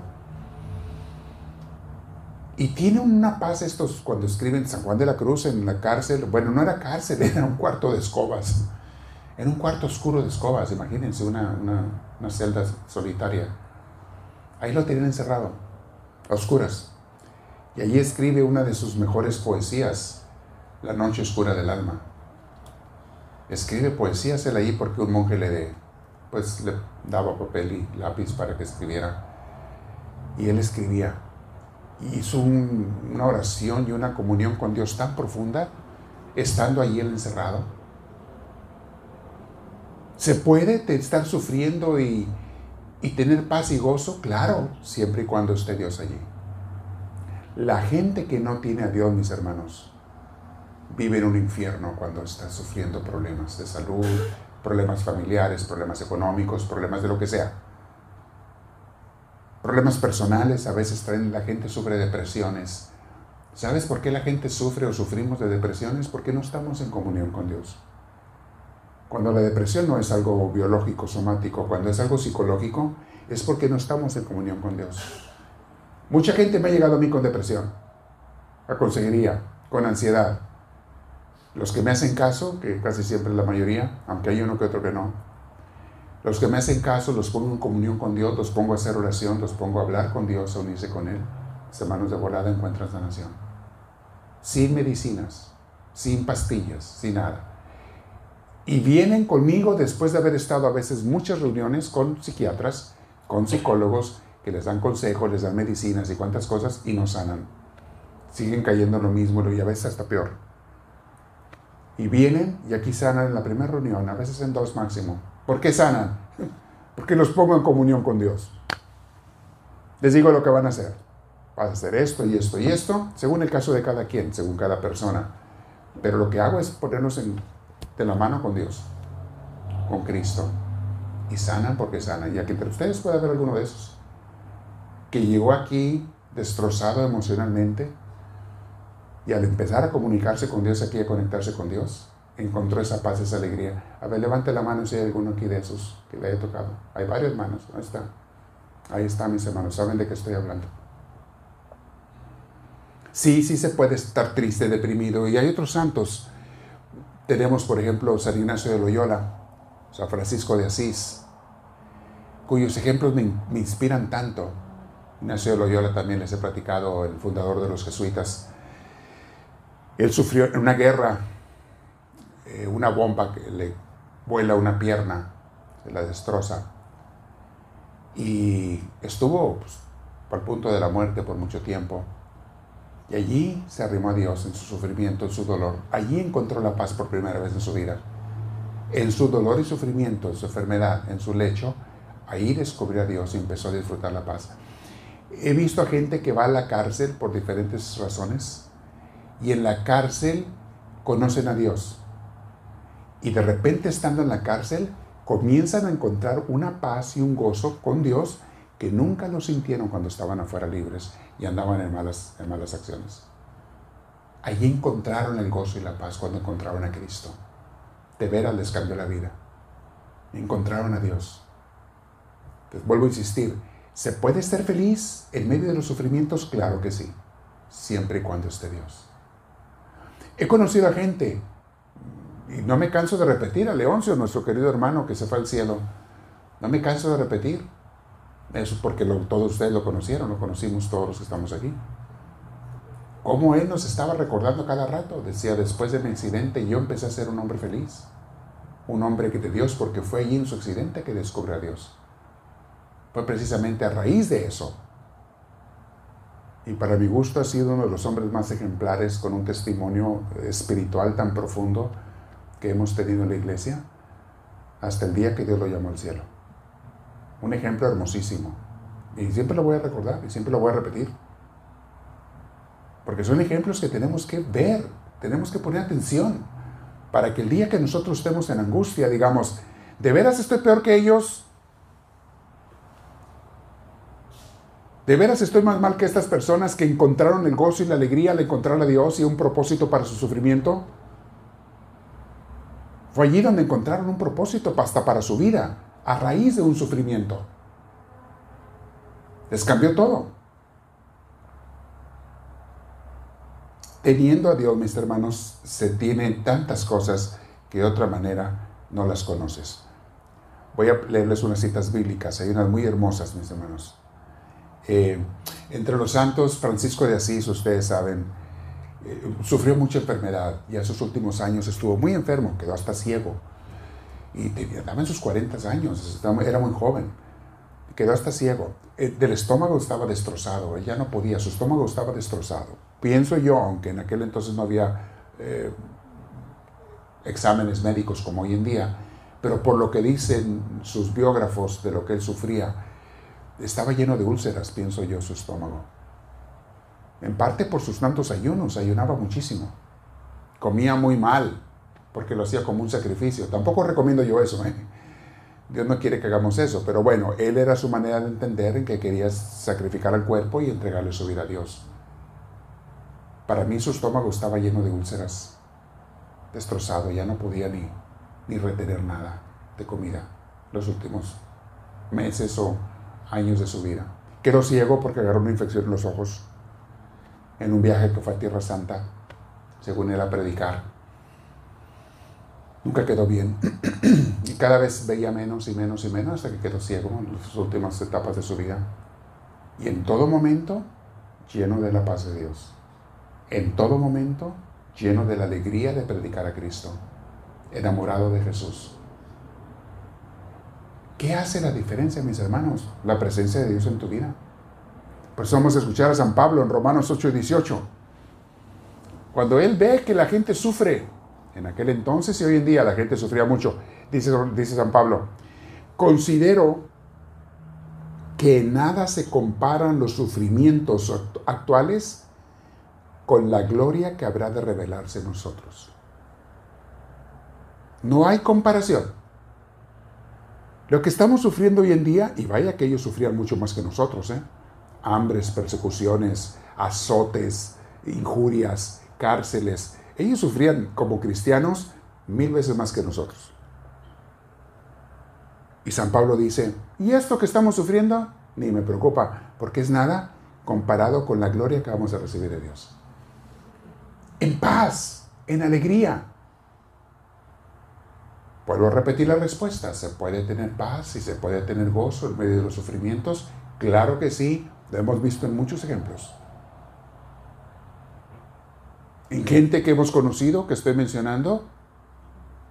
Y tiene una paz estos cuando escriben San Juan de la Cruz en la cárcel. Bueno, no era cárcel, era un cuarto de escobas. Era un cuarto oscuro de escobas, imagínense, una, una, celda solitaria. Ahí lo tenían encerrado, a oscuras. Y allí escribe una de sus mejores poesías, La noche oscura del alma. Escribe poesías él ahí porque un monje le, pues, le daba papel y lápiz para que escribiera. Y él escribía. Y hizo una oración y una comunión con Dios tan profunda, estando allí él encerrado. ¿Se puede estar sufriendo y, y tener paz y gozo? Claro, siempre y cuando esté Dios allí. La gente que no tiene a Dios, mis hermanos, vive en un infierno cuando está sufriendo problemas de salud, problemas familiares, problemas económicos, problemas de lo que sea. Problemas personales, a veces traen, la gente sufre depresiones. ¿Sabes por qué la gente sufre o sufrimos de depresiones? Porque no estamos en comunión con Dios. Cuando la depresión no es algo biológico, somático, cuando es algo psicológico, es porque no estamos en comunión con Dios. Mucha gente me ha llegado a mí con depresión, a consejería, con ansiedad. Los que me hacen caso, que casi siempre es la mayoría, aunque hay uno que otro que no, los que me hacen caso los pongo en comunión con Dios, los pongo a hacer oración, los pongo a hablar con Dios, a unirse con Él. Semanas de volada encuentran sanación. Sin medicinas, sin pastillas, sin nada. Y vienen conmigo después de haber estado a veces muchas reuniones con psiquiatras, con psicólogos, que les dan consejos, les dan medicinas y cuantas cosas y no sanan. Siguen cayendo en lo mismo y a veces hasta peor. Y vienen y aquí sanan en la primera reunión, a veces en dos máximo. ¿Por qué sanan? Porque los pongo en comunión con Dios. Les digo lo que van a hacer. Vas a hacer esto y esto y esto, según el caso de cada quien, según cada persona. Pero lo que hago es ponernos en, de la mano con Dios, con Cristo. Y sanan porque sanan. Y aquí entre ustedes puede haber alguno de esos que llegó aquí destrozado emocionalmente y al empezar a comunicarse con Dios aquí, a conectarse con Dios, encontró esa paz, esa alegría. A ver, levante la mano si hay alguno aquí de esos que le haya tocado. Hay varias manos, ahí está. Ahí está, mis hermanos, saben de qué estoy hablando. Sí, sí se puede estar triste, deprimido. Y hay otros santos. Tenemos, por ejemplo, San Ignacio de Loyola, San Francisco de Asís, cuyos ejemplos me, inspiran tanto Ignacio de Loyola también les he platicado, el fundador de los jesuitas. Él sufrió en una guerra eh, una bomba que le vuela una pierna, se la destroza. Y estuvo pues, al punto de la muerte por mucho tiempo. Y allí se arrimó a Dios en su sufrimiento, en su dolor. Allí encontró la paz por primera vez en su vida. En su dolor y sufrimiento, en su enfermedad, en su lecho, ahí descubrió a Dios y empezó a disfrutar la paz. He visto a gente que va a la cárcel por diferentes razones y en la cárcel conocen a Dios. Y de repente estando en la cárcel comienzan a encontrar una paz y un gozo con Dios que nunca lo sintieron cuando estaban afuera libres y andaban en malas, en malas acciones. Allí encontraron el gozo y la paz cuando encontraron a Cristo. De veras les cambió la vida. Encontraron a Dios. Les vuelvo a insistir, ¿Se puede estar feliz en medio de los sufrimientos? Claro que sí, siempre y cuando esté Dios. He conocido a gente, y no me canso de repetir, a Leoncio, nuestro querido hermano que se fue al cielo, no me canso de repetir, eso porque todos ustedes lo conocieron, lo conocimos todos los que estamos aquí. Cómo él nos estaba recordando cada rato, decía, después de mi accidente yo empecé a ser un hombre feliz, un hombre que de Dios, porque fue allí en su accidente que descubrió a Dios. Fue precisamente a raíz de eso. Y para mi gusto ha sido uno de los hombres más ejemplares con un testimonio espiritual tan profundo que hemos tenido en la iglesia hasta el día que Dios lo llamó al cielo. Un ejemplo hermosísimo. Y siempre lo voy a recordar y siempre lo voy a repetir. Porque son ejemplos que tenemos que ver, tenemos que poner atención para que el día que nosotros estemos en angustia digamos, ¿de veras estoy peor que ellos? ¿De veras estoy más mal que estas personas que encontraron el gozo y la alegría al encontrar a Dios y un propósito para su sufrimiento? Fue allí donde encontraron un propósito hasta para su vida, a raíz de un sufrimiento. Les cambió todo. Teniendo a Dios, mis hermanos, se tienen tantas cosas que de otra manera no las conoces. Voy a leerles unas citas bíblicas, hay unas muy hermosas, mis hermanos Eh, entre los santos, Francisco de Asís, ustedes saben, eh, sufrió mucha enfermedad y a sus últimos años estuvo muy enfermo, quedó hasta ciego. Y andaba en sus 40 años, era muy joven. Quedó hasta ciego. Eh, del estómago estaba destrozado, ella no podía, su estómago estaba destrozado. Pienso yo, aunque en aquel entonces no había exámenes médicos como hoy en día, pero por lo que dicen sus biógrafos de lo que él sufría, estaba lleno de úlceras, pienso yo, su estómago. En parte por sus tantos ayunos, ayunaba muchísimo. Comía muy mal, porque lo hacía como un sacrificio. Tampoco recomiendo yo eso, ¿eh? Dios no quiere que hagamos eso, pero bueno, él era su manera de entender en que quería sacrificar al cuerpo y entregarle su vida a Dios. Para mí su estómago estaba lleno de úlceras, destrozado, ya no podía ni, ni retener nada de comida los últimos meses o años de su vida. Quedó ciego porque agarró una infección en los ojos en un viaje que fue a Tierra Santa, según él a predicar. Nunca quedó bien y cada vez veía menos y menos y menos hasta que quedó ciego en las últimas etapas de su vida. Y en todo momento lleno de la paz de Dios. En todo momento lleno de la alegría de predicar a Cristo. Enamorado de Jesús. ¿Qué hace la diferencia, mis hermanos? La presencia de Dios en tu vida. Por eso vamos a escuchar a San Pablo en Romanos 8 y 18. Cuando él ve que la gente sufre, en aquel entonces y hoy en día la gente sufría mucho, dice, dice San Pablo, considero que nada se comparan los sufrimientos actuales con la gloria que habrá de revelarse en nosotros. No hay comparación. Lo que estamos sufriendo hoy en día, y vaya que ellos sufrían mucho más que nosotros, ¿eh? hambres, persecuciones, azotes, injurias, cárceles. Ellos sufrían como cristianos mil veces más que nosotros. Y San Pablo dice, ¿y esto que estamos sufriendo? Ni me preocupa, porque es nada comparado con la gloria que vamos a recibir de Dios. En paz, en alegría, Vuelvo a repetir la respuesta. ¿Se puede tener paz y se puede tener gozo en medio de los sufrimientos? Claro que sí. Lo hemos visto en muchos ejemplos. En gente que hemos conocido, que estoy mencionando,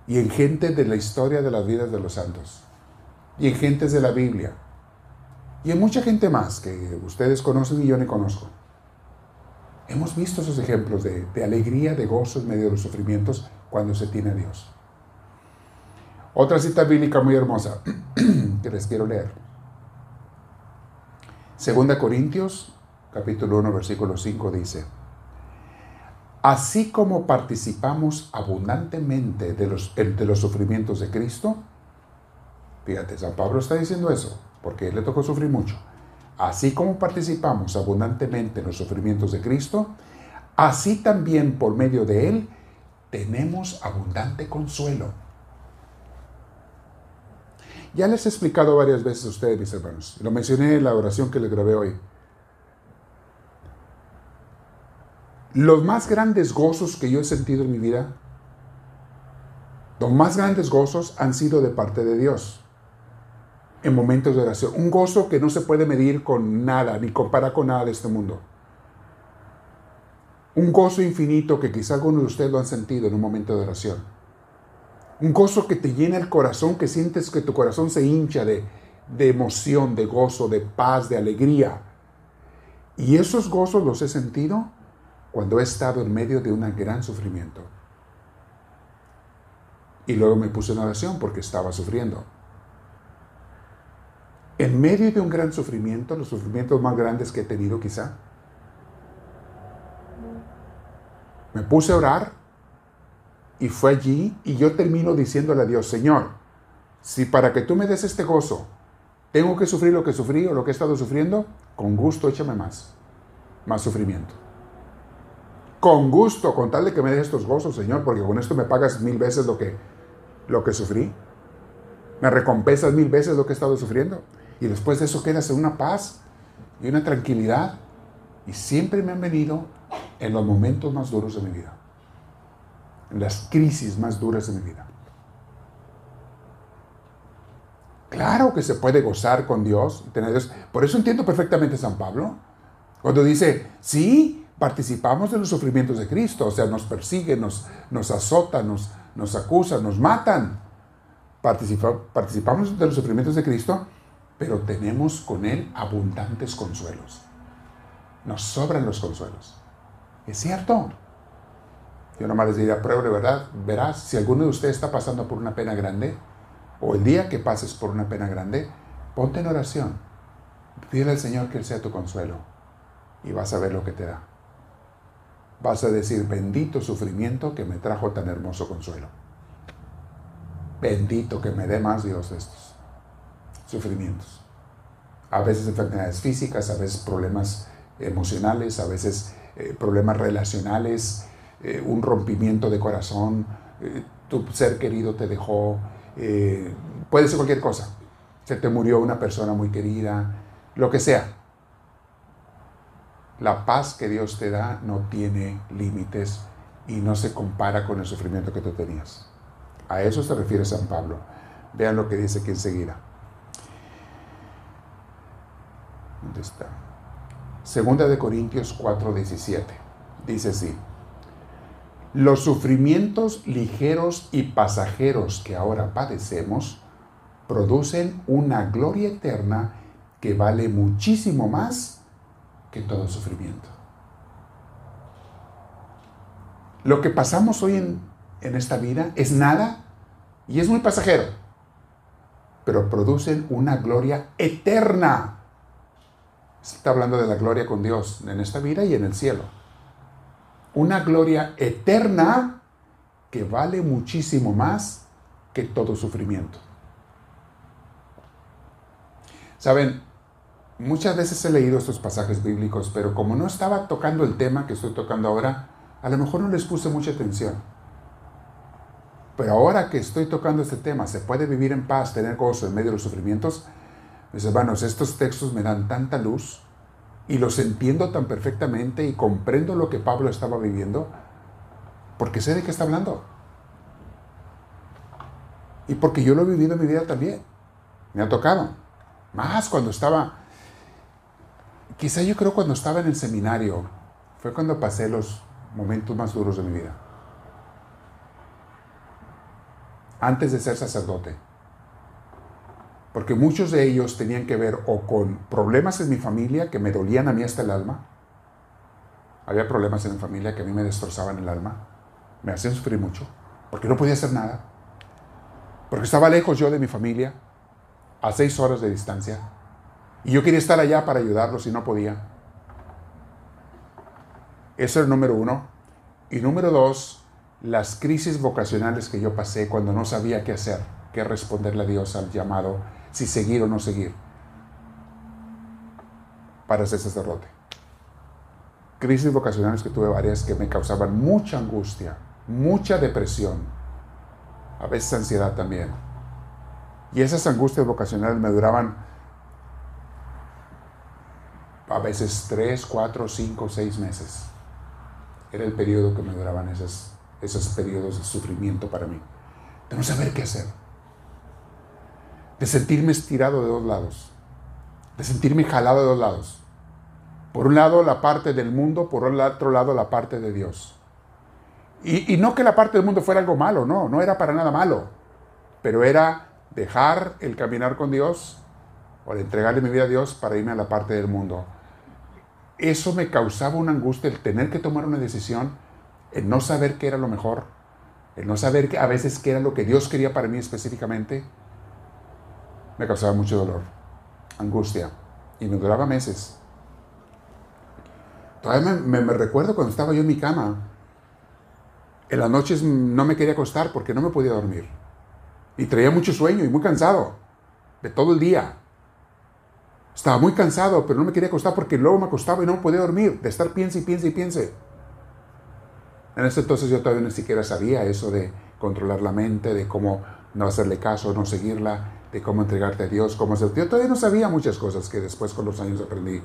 y en gente de la historia de las vidas de los santos, y en gentes de la Biblia, y en mucha gente más que ustedes conocen y yo ni conozco. Hemos visto esos ejemplos de, de alegría, de gozo en medio de los sufrimientos cuando se tiene a Dios. Otra cita bíblica muy hermosa que les quiero leer. Segunda Corintios, capítulo 1, versículo 5 dice, Así como participamos abundantemente de los, de los sufrimientos de Cristo, fíjate, San Pablo está diciendo eso, porque él le tocó sufrir mucho. Así como participamos abundantemente en los sufrimientos de Cristo, así también por medio de Él tenemos abundante consuelo. Ya les he explicado varias veces a ustedes, mis hermanos. Lo mencioné en la oración que les grabé hoy. Los más grandes gozos que yo he sentido en mi vida, los más grandes gozos han sido de parte de Dios en momentos de oración. Un gozo que no se puede medir con nada, ni compara con nada de este mundo. Un gozo infinito que quizá algunos de ustedes lo han sentido en un momento de oración. Un gozo que te llena el corazón, que sientes que tu corazón se hincha de, de emoción, de gozo, de paz, de alegría. Y esos gozos los he sentido cuando he estado en medio de un gran sufrimiento. Y luego me puse en oración porque estaba sufriendo. En medio de un gran sufrimiento, los sufrimientos más grandes que he tenido quizá, me puse a orar y fue allí y yo termino diciéndole a Dios, Señor, si para que tú me des este gozo tengo que sufrir lo que sufrí o lo que he estado sufriendo, con gusto échame más, más sufrimiento. Con gusto, con tal de que me des estos gozos, Señor, porque con esto me pagas mil veces lo que, lo que sufrí. Me recompensas mil veces lo que he estado sufriendo. Y después de eso quedas en una paz y una tranquilidad. Y siempre me han venido en los momentos más duros de mi vida en las crisis más duras de mi vida. Claro que se puede gozar con Dios, tener Dios. Por eso entiendo perfectamente a San Pablo. Cuando dice, sí, participamos de los sufrimientos de Cristo, o sea, nos persiguen, nos, nos azotan, nos, nos acusan, nos matan. participamos de los sufrimientos de Cristo, pero tenemos con Él abundantes consuelos. Nos sobran los consuelos. Es cierto. Yo nomás les diría, prueba de verdad, verás, si alguno de ustedes está pasando por una pena grande, o el día que pases por una pena grande, ponte en oración. Pídele al Señor que Él sea tu consuelo y vas a ver lo que te da. Vas a decir, bendito sufrimiento que me trajo tan hermoso consuelo. Bendito que me dé más Dios estos sufrimientos. A veces enfermedades físicas, a veces problemas emocionales, a veces eh, problemas relacionales, eh, un rompimiento de corazón, eh, tu ser querido te dejó, puede ser cualquier cosa. Se te murió una persona muy querida, lo que sea. La paz que Dios te da no tiene límites y no se compara con el sufrimiento que tú tenías. A eso se refiere San Pablo. Vean lo que dice aquí enseguida. ¿Dónde está? Segunda de Corintios 4:17. Dice así. Los sufrimientos ligeros y pasajeros que ahora padecemos producen una gloria eterna que vale muchísimo más que todo sufrimiento. Lo que pasamos hoy en, en esta vida es nada y es muy pasajero, pero producen una gloria eterna. Está hablando de la gloria con Dios en esta vida y en el cielo. Una gloria eterna que vale muchísimo más que todo sufrimiento. Saben, muchas veces he leído estos pasajes bíblicos, pero como no estaba tocando el tema que estoy tocando ahora, a lo mejor no les puse mucha atención. Pero ahora que estoy tocando este tema, ¿se puede vivir en paz, tener gozo en medio de los sufrimientos? Mis hermanos, estos textos me dan tanta luz y los entiendo tan perfectamente y comprendo lo que Pablo estaba viviendo porque sé de qué está hablando. Y porque yo lo he vivido en mi vida también. Me ha tocado. Más cuando estaba, quizá yo creo cuando estaba en el seminario, fue cuando pasé los momentos más duros de mi vida. Antes de ser sacerdote porque muchos de ellos tenían que ver o con problemas en mi familia que me dolían a mí hasta el alma. Había problemas en mi familia que a mí me destrozaban el alma, me hacían sufrir mucho, porque no podía hacer nada, porque estaba lejos yo de mi familia, a seis horas de distancia, y yo quería estar allá para ayudarlos y no podía. Eso es el número uno. Y número dos, las crisis vocacionales que yo pasé cuando no sabía qué hacer, qué responderle a Dios al llamado si seguir o no seguir para ser sacerdote. Crisis vocacionales que tuve varias que me causaban mucha angustia, mucha depresión, a veces ansiedad también. Y esas angustias vocacionales me duraban a veces tres, cuatro, cinco, seis meses. Era el periodo que me duraban esos, esos periodos de sufrimiento para mí. De no saber qué hacer de sentirme estirado de dos lados, de sentirme jalado de dos lados. Por un lado la parte del mundo, por el otro lado la parte de Dios. Y, no que la parte del mundo fuera algo malo, no, no era para nada malo, pero era dejar el caminar con Dios o entregarle mi vida a Dios para irme a la parte del mundo. Eso me causaba una angustia, el tener que tomar una decisión, el no saber qué era lo mejor, el no saber a veces qué era lo que Dios quería para mí específicamente me causaba mucho dolor, angustia, y me duraba meses. Todavía me, recuerdo cuando estaba yo en mi cama. En las noches no me quería acostar porque no me podía dormir. Y traía mucho sueño y muy cansado de todo el día. Estaba muy cansado, pero no me quería acostar porque luego me acostaba y no podía dormir, de estar piense y piense y piense. En ese entonces yo todavía ni siquiera sabía eso de controlar la mente, de cómo no hacerle caso, no seguirla, de cómo entregarte a Dios, cómo hacer. Yo todavía no sabía muchas cosas que después con los años aprendí.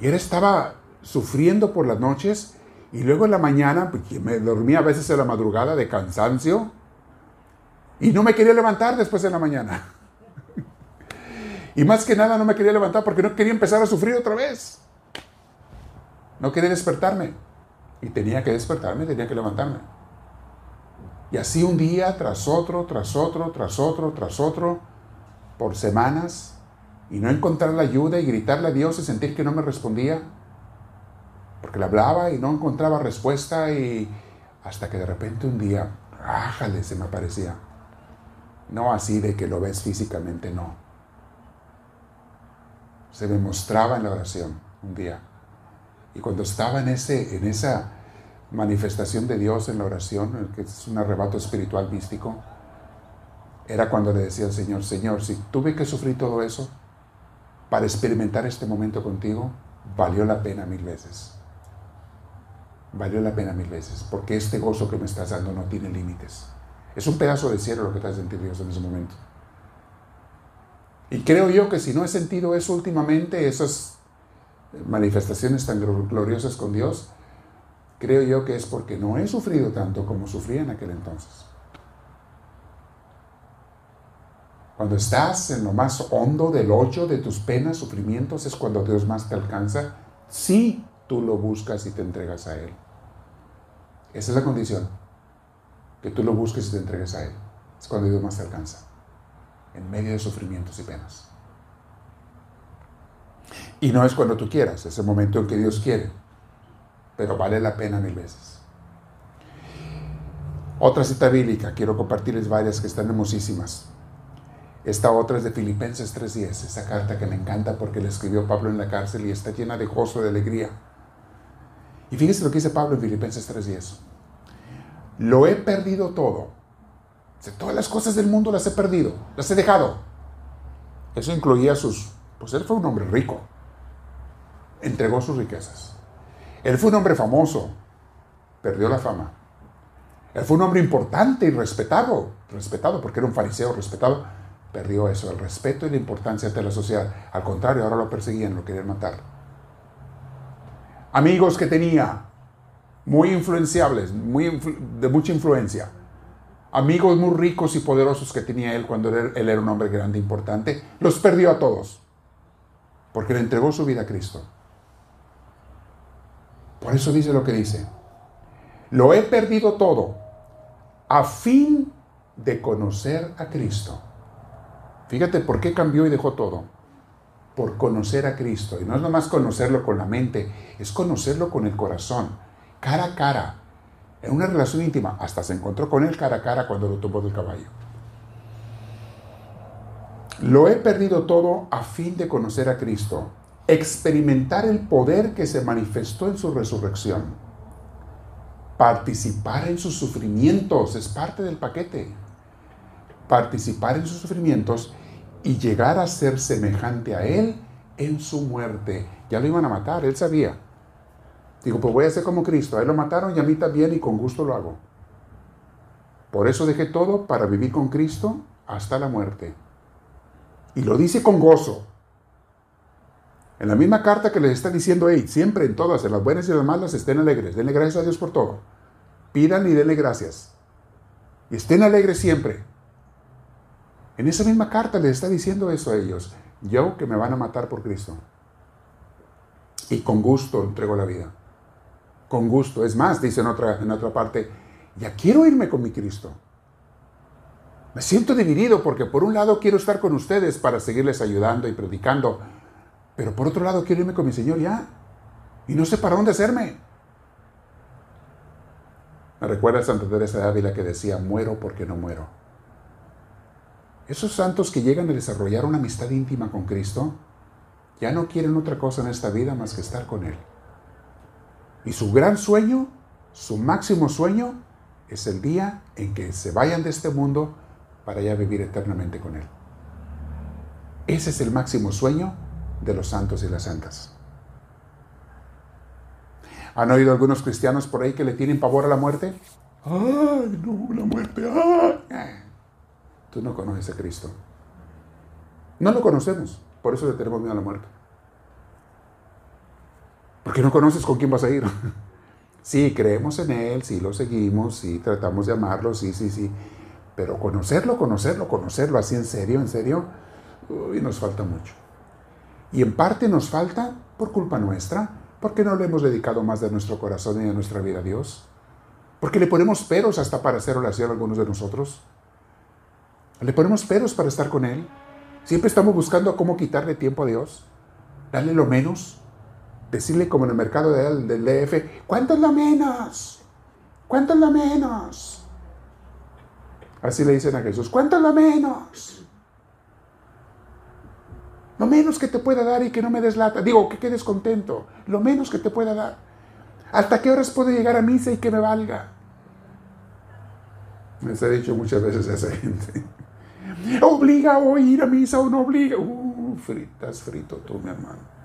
Y él estaba sufriendo por las noches y luego en la mañana, porque me dormía a veces en la madrugada de cansancio, Y no me quería levantar después de la mañana. Y más que nada no me quería levantar porque no quería empezar a sufrir otra vez. No quería despertarme. Y tenía que despertarme, tenía que levantarme. Y así un día tras otro, tras otro, tras otro, tras otro, por semanas, y no encontrar la ayuda y gritarle a Dios y sentir que no me respondía, porque le hablaba y no encontraba respuesta y hasta que de repente un día, rájale, se me aparecía. No así de que lo ves físicamente, no. Se me mostraba en la oración un día. Y cuando estaba en, ese, en esa manifestación de Dios en la oración, que es un arrebato espiritual místico, era cuando le decía al Señor, Señor, si tuve que sufrir todo eso para experimentar este momento contigo, valió la pena mil veces. Valió la pena mil veces, porque este gozo que me estás dando no tiene límites. Es un pedazo de cielo lo que te has Dios en ese momento. Y creo yo que si no he sentido eso últimamente, esas manifestaciones tan gloriosas con Dios, creo yo que es porque no he sufrido tanto como sufría en aquel entonces. Cuando estás en lo más hondo del hoyo de tus penas, sufrimientos, es cuando Dios más te alcanza, si tú lo buscas y te entregas a Él. Esa es la condición, que tú lo busques y te entregues a Él. Es cuando Dios más te alcanza, en medio de sufrimientos y penas. Y no es cuando tú quieras, es el momento en que Dios quiere, pero vale la pena mil veces. Otra cita bíblica, quiero compartirles varias que están hermosísimas. Esta otra es de Filipenses 3.10, esa carta que me encanta porque la escribió Pablo en la cárcel y está llena de gozo, de alegría. Y fíjese lo que dice Pablo en Filipenses 3.10. Lo he perdido todo. Todas las cosas del mundo las he perdido, las he dejado. Eso incluía sus... Pues él fue un hombre rico. Entregó sus riquezas. Él fue un hombre famoso. Perdió la fama. Él fue un hombre importante y respetado. Respetado porque era un fariseo respetado perdió eso, el respeto y la importancia ante la sociedad. Al contrario, ahora lo perseguían, lo querían matar. Amigos que tenía, muy influenciables, muy de mucha influencia. Amigos muy ricos y poderosos que tenía él cuando él, era un hombre grande, e importante, los perdió a todos. Porque le entregó su vida a Cristo. Por eso dice lo que dice. Lo he perdido todo a fin de conocer a Cristo Fíjate por qué cambió y dejó todo. Por conocer a Cristo. Y no es nomás conocerlo con la mente, es conocerlo con el corazón, cara a cara, en una relación íntima. Hasta se encontró con él cara a cara cuando lo tomó del caballo. Lo he perdido todo a fin de conocer a Cristo, experimentar el poder que se manifestó en su resurrección, participar en sus sufrimientos, es parte del paquete participar en sus sufrimientos y llegar a ser semejante a Él en su muerte. Ya lo iban a matar, Él sabía. Digo, pues voy a ser como Cristo. A Él lo mataron y a mí también y con gusto lo hago. Por eso dejé todo para vivir con Cristo hasta la muerte. Y lo dice con gozo. En la misma carta que les está diciendo, hey, siempre en todas, en las buenas y las malas, estén alegres. Denle gracias a Dios por todo. Pidan y denle gracias. Y estén alegres siempre. En esa misma carta le está diciendo eso a ellos. Yo que me van a matar por Cristo. Y con gusto entrego la vida. Con gusto. Es más, dice en otra, en otra parte, ya quiero irme con mi Cristo. Me siento dividido porque por un lado quiero estar con ustedes para seguirles ayudando y predicando, pero por otro lado quiero irme con mi Señor ya. Y no sé para dónde hacerme. Me recuerda a Santa Teresa de Ávila que decía, muero porque no muero. Esos santos que llegan a desarrollar una amistad íntima con Cristo, ya no quieren otra cosa en esta vida más que estar con Él. Y su gran sueño, su máximo sueño, es el día en que se vayan de este mundo para ya vivir eternamente con Él. Ese es el máximo sueño de los santos y las santas. ¿Han oído algunos cristianos por ahí que le tienen pavor a la muerte? ¡Ay, no, la muerte! ¡Ay! Tú no conoces a Cristo. No lo conocemos, por eso le tenemos miedo a la muerte. Porque no conoces con quién vas a ir. sí, creemos en Él, sí lo seguimos, sí tratamos de amarlo, sí, sí, sí. Pero conocerlo, conocerlo, conocerlo así en serio, en serio, uy, nos falta mucho. Y en parte nos falta por culpa nuestra, porque no le hemos dedicado más de nuestro corazón y de nuestra vida a Dios. Porque le ponemos peros hasta para hacer oración a algunos de nosotros. Le ponemos peros para estar con Él. Siempre estamos buscando cómo quitarle tiempo a Dios. Darle lo menos. Decirle como en el mercado del, del DF, ¿cuánto es lo menos? ¿Cuánto es lo menos? Así le dicen a Jesús, ¿cuánto es lo menos? Lo menos que te pueda dar y que no me deslata. Digo, que quedes contento. Lo menos que te pueda dar. ¿Hasta qué horas puedo llegar a misa y que me valga? Me ha dicho muchas veces a esa gente. ¿Obliga o ir a misa o no obliga? Uh, fritas frito tú, mi hermano.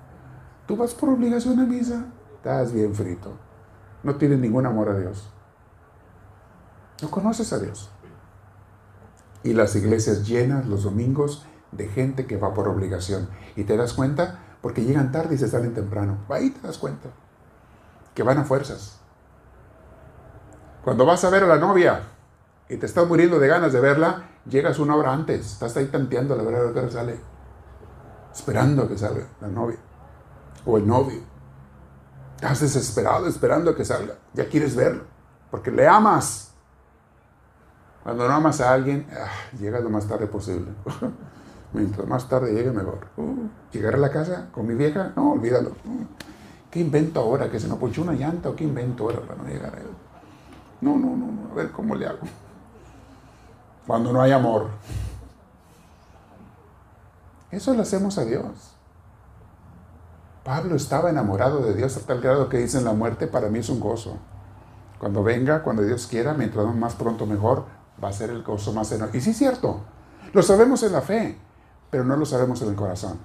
¿Tú vas por obligación a misa? Estás bien frito. No tienes ningún amor a Dios. No conoces a Dios. Y las iglesias llenas los domingos de gente que va por obligación. Y te das cuenta porque llegan tarde y se salen temprano. Ahí te das cuenta que van a fuerzas. Cuando vas a ver a la novia y te estás muriendo de ganas de verla, llegas una hora antes. Estás ahí tanteando a la verdad que sale. Esperando a que salga la novia o el novio. Estás desesperado esperando a que salga. Ya quieres verlo porque le amas. Cuando no amas a alguien, ah, llega lo más tarde posible. Mientras más tarde llegue, mejor. Uh, llegar a la casa con mi vieja, no, olvídalo. Uh, ¿Qué invento ahora? ¿Que se me ponchó una llanta o qué invento ahora para no llegar a él? No, no, no, no, a ver cómo le hago. Cuando no hay amor. Eso lo hacemos a Dios. Pablo estaba enamorado de Dios a tal grado que dicen la muerte para mí es un gozo. Cuando venga, cuando Dios quiera, mientras más pronto mejor, va a ser el gozo más enorme. Y sí es cierto, lo sabemos en la fe pero no lo sabemos en el corazón.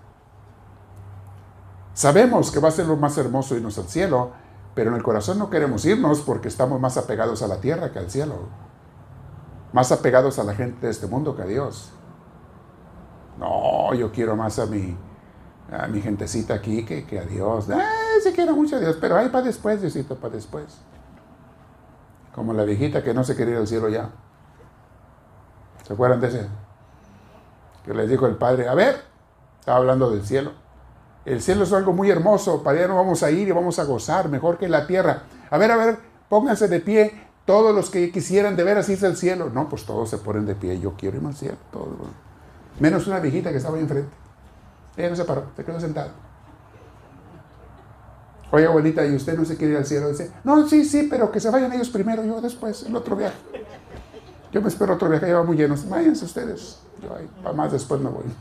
Sabemos que va a ser lo más hermoso irnos al cielo, pero en el corazón no queremos irnos porque estamos más apegados a la tierra que al cielo. Más apegados a la gente de este mundo que a Dios. No, yo quiero más a mi, a mi gentecita aquí que, que a Dios. Sí quiero mucho a Dios, pero ahí para después, Diosito, para después. Como la viejita que no se quería ir al cielo ya. ¿Se acuerdan de ese? que les dijo el Padre, a ver, estaba hablando del cielo. El cielo es algo muy hermoso, para allá no vamos a ir y vamos a gozar, mejor que la tierra. A ver, a ver, pónganse de pie todos los que quisieran de ver así es el cielo. No, pues todos se ponen de pie, yo quiero ir al cielo, todos. Menos una viejita que estaba ahí enfrente. Ella no se paró, se quedó sentada. Oye, abuelita, ¿y usted no se quiere ir al cielo? Dice, no, sí, sí, pero que se vayan ellos primero, yo después, el otro viaje. Yo me espero otro viaje, ya va muy lleno. Váyanse ustedes. Yo ahí, para más después me voy.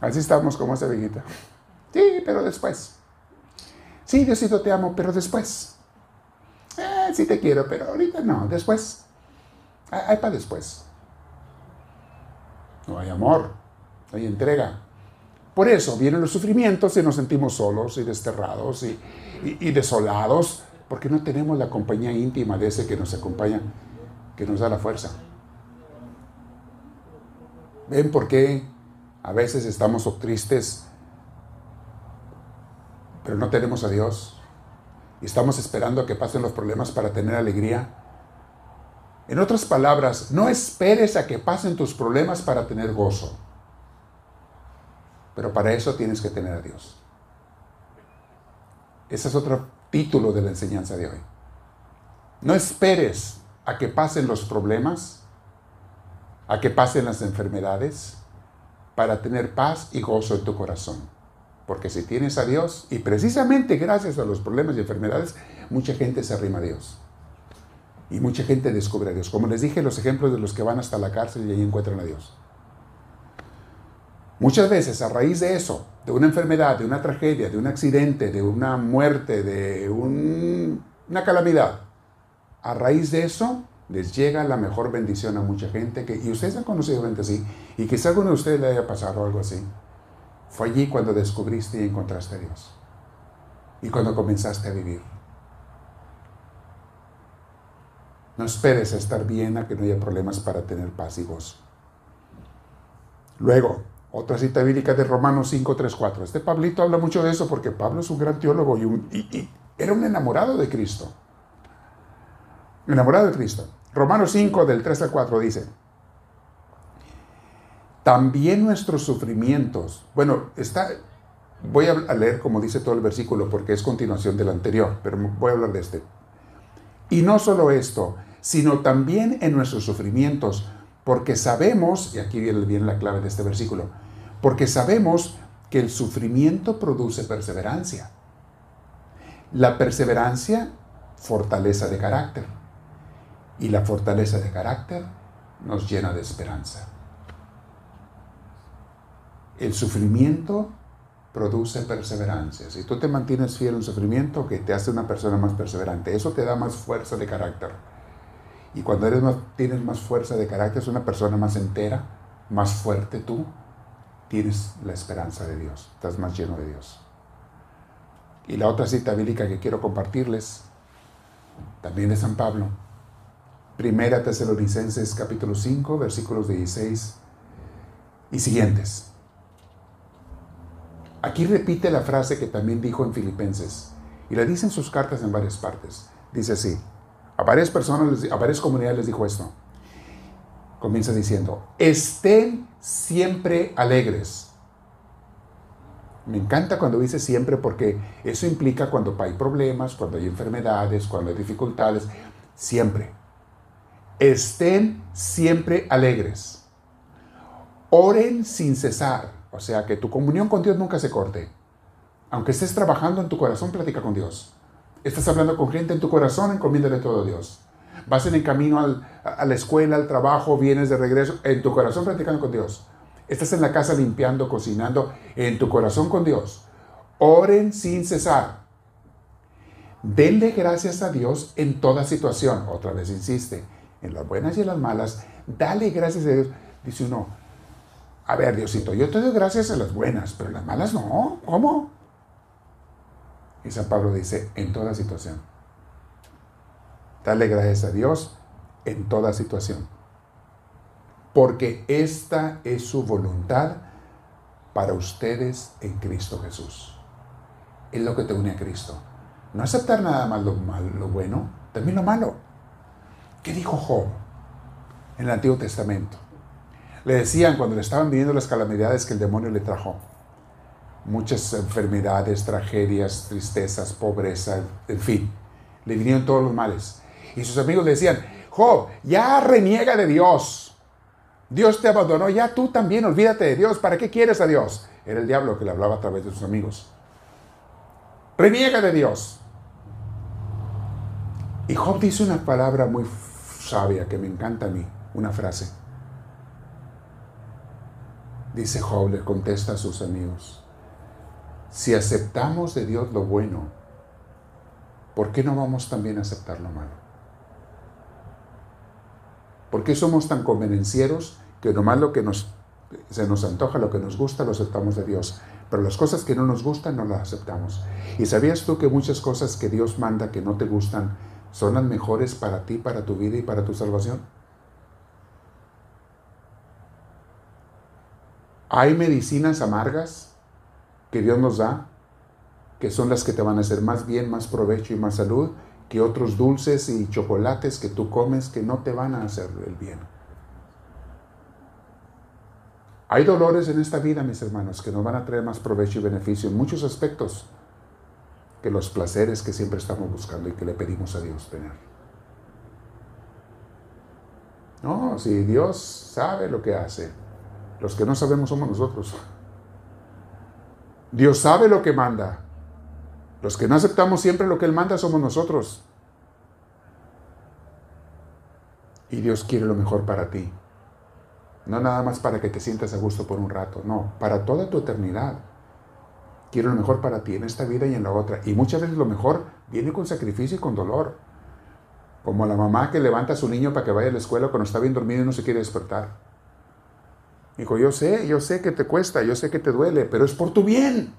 Así estamos como esa viejita. Sí, pero después. Sí, Diosito te amo, pero después. Eh, sí te quiero, pero ahorita no, después. Hay para después. No hay amor, no hay entrega. Por eso vienen los sufrimientos y nos sentimos solos y desterrados y, desolados, porque no tenemos la compañía íntima de ese que nos acompaña, que nos da la fuerza. ¿Ven por qué a veces estamos tristes, pero no tenemos a Dios? Y estamos esperando a que pasen los problemas para tener alegría. En otras palabras, no esperes a que pasen tus problemas para tener gozo. Pero para eso tienes que tener a Dios. Ese es otro título de la enseñanza de hoy. No esperes a que pasen los problemas a que pasen las enfermedades para tener paz y gozo en tu corazón. Porque si tienes a Dios, y precisamente gracias a los problemas y enfermedades, mucha gente se arrima a Dios. Y mucha gente descubre a Dios. Como les dije, los ejemplos de los que van hasta la cárcel y ahí encuentran a Dios. Muchas veces a raíz de eso, de una enfermedad, de una tragedia, de un accidente, de una muerte, de una calamidad, a raíz de eso les llega la mejor bendición a mucha gente. Que, y ustedes han conocido gente así. Y quizá alguno de ustedes le haya pasado algo así. Fue allí cuando descubriste y encontraste a Dios. Y cuando comenzaste a vivir. No esperes a estar bien a que no haya problemas para tener paz y gozo. Luego, otra cita bíblica de Romanos 5, 3, 4. Este Pablito habla mucho de eso porque Pablo es un gran teólogo y, era un enamorado de Cristo enamorado de Cristo. Romanos 5 del 3 al 4 dice, también nuestros sufrimientos, bueno, está, voy a leer como dice todo el versículo porque es continuación del anterior, pero voy a hablar de este. Y no solo esto, sino también en nuestros sufrimientos, porque sabemos, y aquí viene la clave de este versículo, porque sabemos que el sufrimiento produce perseverancia. La perseverancia, fortaleza de carácter. Y la fortaleza de carácter nos llena de esperanza. El sufrimiento produce perseverancia. Si tú te mantienes fiel en sufrimiento, que te hace una persona más perseverante, eso te da más fuerza de carácter. Y cuando eres más, tienes más fuerza de carácter, es una persona más entera, más fuerte tú, tienes la esperanza de Dios, estás más lleno de Dios. Y la otra cita bíblica que quiero compartirles, también de San Pablo, Primera Tesalonicenses capítulo 5, versículos 16 y siguientes. Aquí repite la frase que también dijo en Filipenses y la dice en sus cartas en varias partes. Dice así, a varias personas, a varias comunidades les dijo esto. Comienza diciendo, estén siempre alegres. Me encanta cuando dice siempre porque eso implica cuando hay problemas, cuando hay enfermedades, cuando hay dificultades, siempre. Estén siempre alegres. Oren sin cesar. O sea, que tu comunión con Dios nunca se corte. Aunque estés trabajando en tu corazón, platica con Dios. Estás hablando con gente en tu corazón, encomiéndale todo a Dios. Vas en el camino a la escuela, al trabajo, vienes de regreso, en tu corazón platicando con Dios. Estás en la casa limpiando, cocinando, en tu corazón con Dios. Oren sin cesar. Denle gracias a Dios en toda situación. Otra vez insiste, en las buenas y en las malas, dale gracias a Dios. Dice uno, a ver, Diosito, yo te doy gracias a las buenas, pero las malas no. ¿Cómo? Y San Pablo dice, en toda situación. Dale gracias a Dios en toda situación. Porque esta es su voluntad para ustedes en Cristo Jesús. Es lo que te une a Cristo. No aceptar nada más lo, malo, lo bueno, también lo malo. ¿Qué dijo Job en el Antiguo Testamento? Le decían cuando le estaban viviendo las calamidades que el demonio le trajo. Muchas enfermedades, tragedias, tristezas, pobreza, en fin. Le vinieron todos los males. Y sus amigos le decían, Job, ya reniega de Dios. Dios te abandonó, ya tú también olvídate de Dios. ¿Para qué quieres a Dios? Era el diablo que le hablaba a través de sus amigos. Reniega de Dios. Y Job dice una palabra muy sabia que me encanta a mí, una frase. Dice Job, le contesta a sus amigos, si aceptamos de Dios lo bueno, ¿por qué no vamos también a aceptar lo malo? ¿Por qué somos tan convenencieros que nomás lo que nos, se nos antoja, lo que nos gusta, lo aceptamos de Dios? Pero las cosas que no nos gustan no las aceptamos. ¿Y sabías tú que muchas cosas que Dios manda que no te gustan son las mejores para ti, para tu vida y para tu salvación? Hay medicinas amargas que Dios nos da, que son las que te van a hacer más bien, más provecho y más salud, que otros dulces y chocolates que tú comes que no te van a hacer el bien. Hay dolores en esta vida, mis hermanos, que nos van a traer más provecho y beneficio en muchos aspectos que los placeres que siempre estamos buscando y que le pedimos a Dios tener. No, si Dios sabe lo que hace, los que no sabemos somos nosotros. Dios sabe lo que manda. Los que no aceptamos siempre lo que Él manda somos nosotros. Y Dios quiere lo mejor para ti. No nada más para que te sientas a gusto por un rato, no, para toda tu eternidad. Quiero lo mejor para ti en esta vida y en la otra. Y muchas veces lo mejor viene con sacrificio y con dolor. Como la mamá que levanta a su niño para que vaya a la escuela cuando está bien dormido y no se quiere despertar. Dijo, yo sé, yo sé que te cuesta, yo sé que te duele, pero es por tu bien.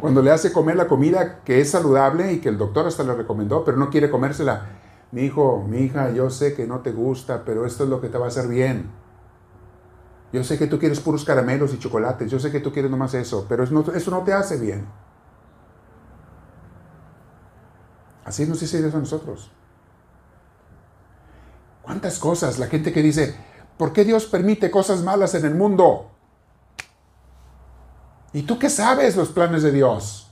Cuando le hace comer la comida que es saludable y que el doctor hasta le recomendó, pero no quiere comérsela. Mi hijo, mi hija, yo sé que no te gusta, pero esto es lo que te va a hacer bien. Yo sé que tú quieres puros caramelos y chocolates, yo sé que tú quieres nomás eso, pero eso no, eso no te hace bien. Así nos dice Dios a nosotros. ¿Cuántas cosas? La gente que dice, ¿por qué Dios permite cosas malas en el mundo? ¿Y tú qué sabes los planes de Dios?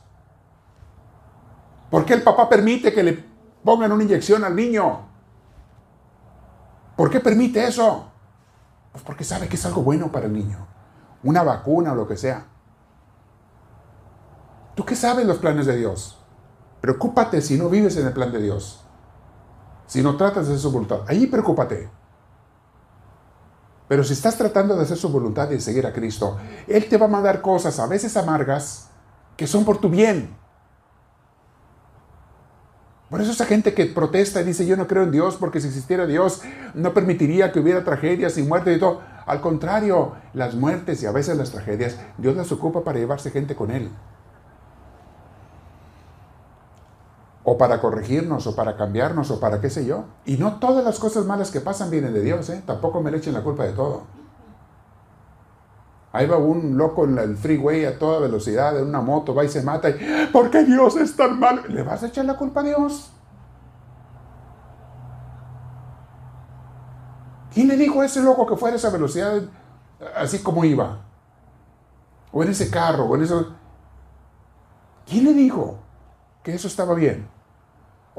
¿Por qué el papá permite que le pongan una inyección al niño? ¿Por qué permite eso? Pues porque sabe que es algo bueno para el niño. Una vacuna o lo que sea. ¿Tú qué sabes los planes de Dios? Preocúpate si no vives en el plan de Dios. Si no tratas de hacer su voluntad. Ahí preocúpate. Pero si estás tratando de hacer su voluntad y de seguir a Cristo, Él te va a mandar cosas a veces amargas que son por tu bien. Por eso esa gente que protesta y dice yo no creo en Dios porque si existiera Dios no permitiría que hubiera tragedias y muertes y todo. Al contrario, las muertes y a veces las tragedias, Dios las ocupa para llevarse gente con Él. O para corregirnos, o para cambiarnos, o para qué sé yo. Y no todas las cosas malas que pasan vienen de Dios, ¿eh? Tampoco me le echen la culpa de todo. Ahí va un loco en el freeway a toda velocidad, en una moto, va y se mata. Y, ¿Por qué Dios es tan malo? ¿Le vas a echar la culpa a Dios? ¿Quién le dijo a ese loco que fuera a esa velocidad así como iba? O en ese carro, o en eso. ¿Quién le dijo que eso estaba bien?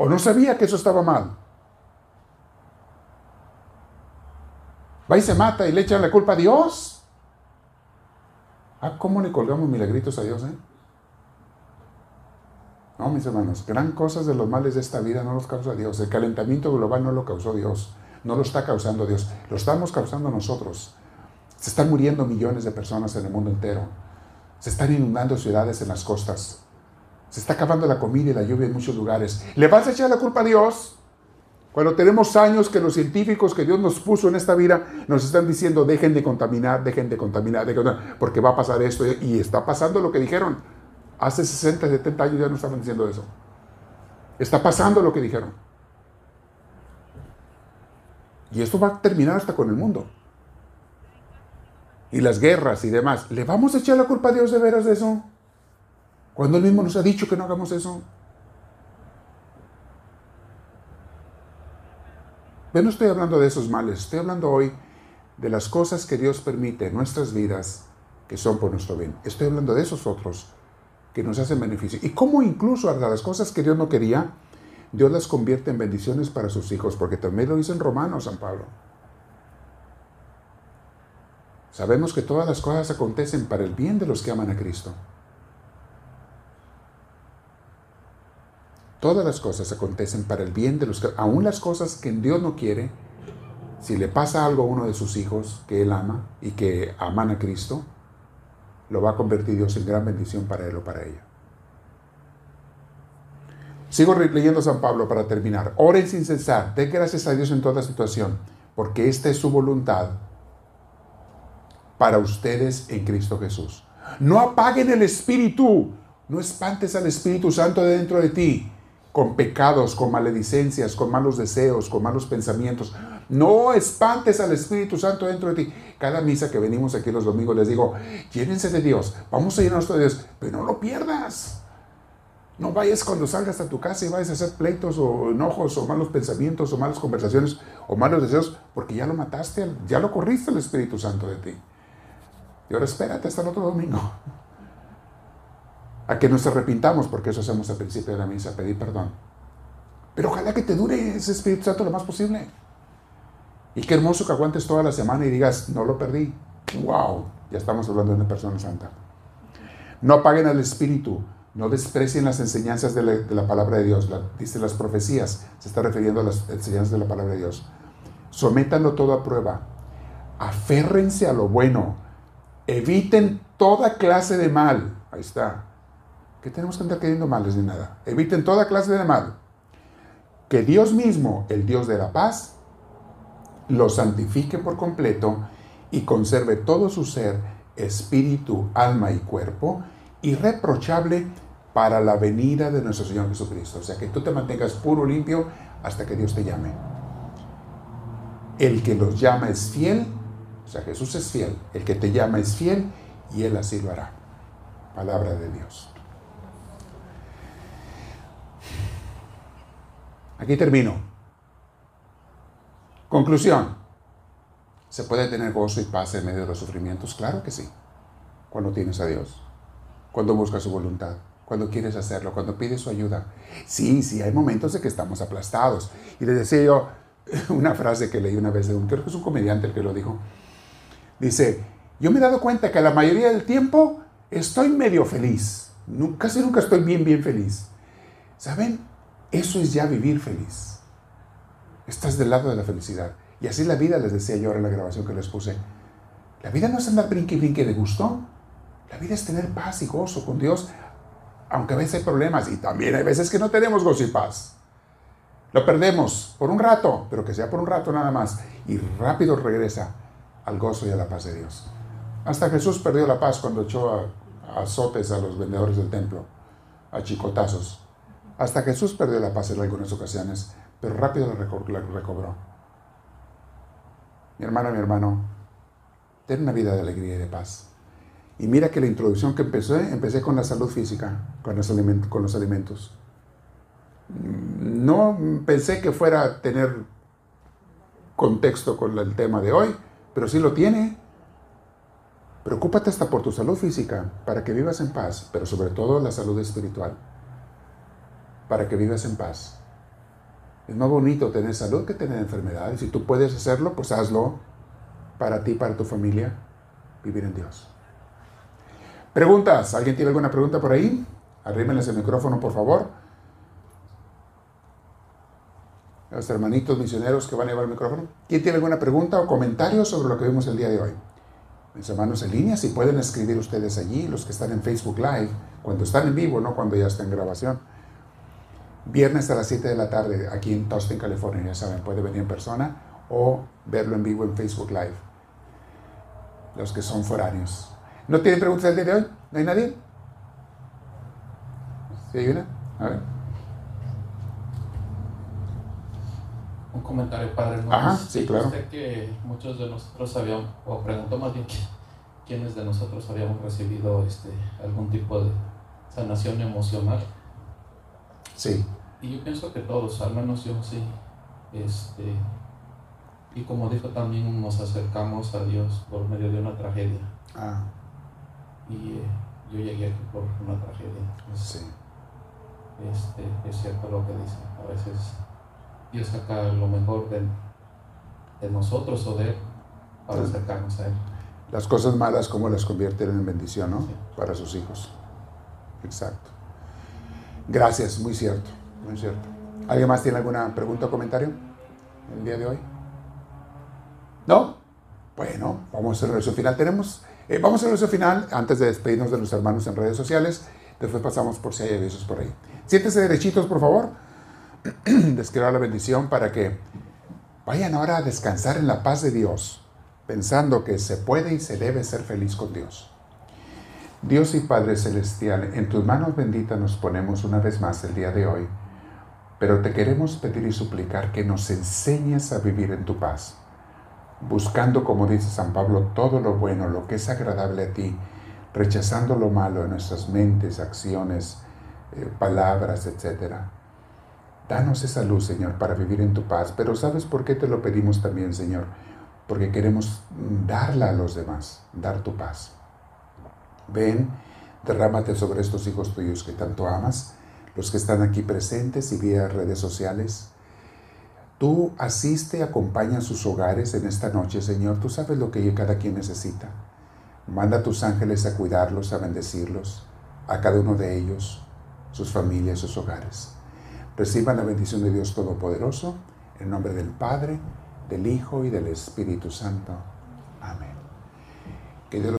¿O no sabía que eso estaba mal? Va y se mata y le echan la culpa a Dios. Ah, ¿cómo le colgamos milagritos a Dios, eh? No, mis hermanos, gran cosas de los males de esta vida no los causa Dios. El calentamiento global no lo causó Dios. No lo está causando Dios. Lo estamos causando nosotros. Se están muriendo millones de personas en el mundo entero. Se están inundando ciudades en las costas. Se está acabando la comida y la lluvia en muchos lugares. ¿Le vas a echar la culpa a Dios? Cuando tenemos años que los científicos que Dios nos puso en esta vida nos están diciendo dejen de contaminar, dejen de contaminar, dejen de contaminar porque va a pasar esto y está pasando lo que dijeron. Hace 60, 70 años ya no estaban diciendo eso. Está pasando lo que dijeron. Y esto va a terminar hasta con el mundo. Y las guerras y demás. ¿Le vamos a echar la culpa a Dios de veras de eso? Cuando Él mismo nos ha dicho que no hagamos eso. Pero no estoy hablando de esos males, estoy hablando hoy de las cosas que Dios permite en nuestras vidas que son por nuestro bien. Estoy hablando de esos otros que nos hacen beneficio. Y cómo incluso las cosas que Dios no quería, Dios las convierte en bendiciones para sus hijos, porque también lo dice en Romanos San Pablo. Sabemos que todas las cosas acontecen para el bien de los que aman a Cristo. Todas las cosas acontecen para el bien de los que, aún las cosas que Dios no quiere, si le pasa algo a uno de sus hijos que él ama y que aman a Cristo, lo va a convertir Dios en gran bendición para él o para ella. Sigo leyendo San Pablo para terminar. Oren sin cesar, den gracias a Dios en toda situación, porque esta es su voluntad para ustedes en Cristo Jesús. No apaguen el espíritu, no espantes al Espíritu Santo de dentro de ti con pecados, con maledicencias, con malos deseos, con malos pensamientos. No espantes al Espíritu Santo dentro de ti. Cada misa que venimos aquí los domingos les digo, llénense de Dios, vamos a llenarnos de Dios, pero no lo pierdas. No vayas cuando salgas a tu casa y vayas a hacer pleitos o enojos o malos pensamientos o malas conversaciones o malos deseos, porque ya lo mataste, ya lo corriste el Espíritu Santo de ti. Y ahora espérate hasta el otro domingo a que nos arrepintamos, porque eso hacemos al principio de la misa, pedir perdón. Pero ojalá que te dure ese Espíritu Santo lo más posible. Y qué hermoso que aguantes toda la semana y digas, no lo perdí. ¡Wow! Ya estamos hablando de una persona santa. No apaguen al Espíritu, no desprecien las enseñanzas de la, palabra de Dios. dice las profecías, se está refiriendo a las enseñanzas de la palabra de Dios. Sométanlo todo a prueba. Aférrense a lo bueno. Eviten toda clase de mal. Ahí está que tenemos que andar queriendo males ni nada. Eviten toda clase de mal. Que Dios mismo, el Dios de la paz, lo santifique por completo y conserve todo su ser, espíritu, alma y cuerpo, irreprochable para la venida de nuestro Señor Jesucristo. O sea, que tú te mantengas puro, limpio, hasta que Dios te llame. El que los llama es fiel, o sea, Jesús es fiel. El que te llama es fiel y Él así lo hará. Palabra de Dios. Aquí termino. Conclusión. ¿Se puede tener gozo y paz en medio de los sufrimientos? Claro que sí. Cuando tienes a Dios. Cuando buscas su voluntad. Cuando quieres hacerlo. Cuando pides su ayuda. Sí, sí, hay momentos de que estamos aplastados. Y les decía yo una frase que leí una vez de un, creo que es un comediante el que lo dijo. Dice, yo me he dado cuenta que la mayoría del tiempo estoy medio feliz. Casi nunca estoy bien, bien feliz. ¿Saben? Eso es ya vivir feliz. Estás del lado de la felicidad. Y así la vida, les decía yo ahora en la grabación que les puse. La vida no es andar brinque y brinque de gusto. La vida es tener paz y gozo con Dios, aunque a veces hay problemas y también hay veces que no tenemos gozo y paz. Lo perdemos por un rato, pero que sea por un rato nada más. Y rápido regresa al gozo y a la paz de Dios. Hasta Jesús perdió la paz cuando echó a, azotes a los vendedores del templo, a chicotazos. Hasta Jesús perdió la paz en algunas ocasiones, pero rápido la recobró. Mi hermana, mi hermano, ten una vida de alegría y de paz. Y mira que la introducción que empecé, empecé con la salud física, con los, alimentos, con los alimentos. No pensé que fuera a tener contexto con el tema de hoy, pero sí lo tiene. Preocúpate hasta por tu salud física, para que vivas en paz, pero sobre todo la salud espiritual, para que vivas en paz. Es más bonito tener salud que tener enfermedades. Si tú puedes hacerlo, pues hazlo para ti, para tu familia, vivir en Dios. Preguntas. ¿Alguien tiene alguna pregunta por ahí? Arrímenles el micrófono, por favor. Los hermanitos misioneros que van a llevar el micrófono. ¿Quién tiene alguna pregunta o comentario sobre lo que vimos el día de hoy? Mis hermanos en línea, si pueden escribir ustedes allí, los que están en Facebook Live, cuando están en vivo, no cuando ya está en grabación. Viernes a las 7 de la tarde aquí en Tustin, California. Ya saben, puede venir en persona o verlo en vivo en Facebook Live. Los que son foráneos. ¿No tienen preguntas del día de hoy? ¿No hay nadie? ¿Sí hay una? A ver. Un comentario, padre. ¿no? Ajá, sí, claro. Usted que muchos de nosotros habíamos, o preguntó más bien quiénes de nosotros habíamos recibido este, algún tipo de sanación emocional. Sí. Y yo pienso que todos, al menos yo sí. Este, y como dijo también, nos acercamos a Dios por medio de una tragedia. Ah. Y eh, yo llegué aquí por una tragedia. sí. Este, es cierto lo que dice. A veces Dios saca lo mejor de, de nosotros o de Él para acercarnos a Él. Las cosas malas, como las convierten en bendición, ¿no? Para sus hijos. Exacto. Gracias, muy cierto. Muy cierto. ¿Alguien más tiene alguna pregunta o comentario el día de hoy? ¿No? Bueno, vamos a hacer el final. Tenemos, eh, vamos a hacer el final antes de despedirnos de los hermanos en redes sociales. Después pasamos por si hay avisos por ahí. Siéntese derechitos, por favor. Les quiero dar la bendición para que vayan ahora a descansar en la paz de Dios, pensando que se puede y se debe ser feliz con Dios. Dios y Padre Celestial, en tus manos benditas nos ponemos una vez más el día de hoy pero te queremos pedir y suplicar que nos enseñes a vivir en tu paz, buscando, como dice San Pablo, todo lo bueno, lo que es agradable a ti, rechazando lo malo en nuestras mentes, acciones, eh, palabras, etc. Danos esa luz, Señor, para vivir en tu paz. Pero ¿sabes por qué te lo pedimos también, Señor? Porque queremos darla a los demás, dar tu paz. Ven, derrámate sobre estos hijos tuyos que tanto amas los que están aquí presentes y vía redes sociales. Tú asiste, acompaña a sus hogares en esta noche, Señor. Tú sabes lo que cada quien necesita. Manda a tus ángeles a cuidarlos, a bendecirlos, a cada uno de ellos, sus familias, sus hogares. Reciban la bendición de Dios Todopoderoso, en nombre del Padre, del Hijo y del Espíritu Santo. Amén. Que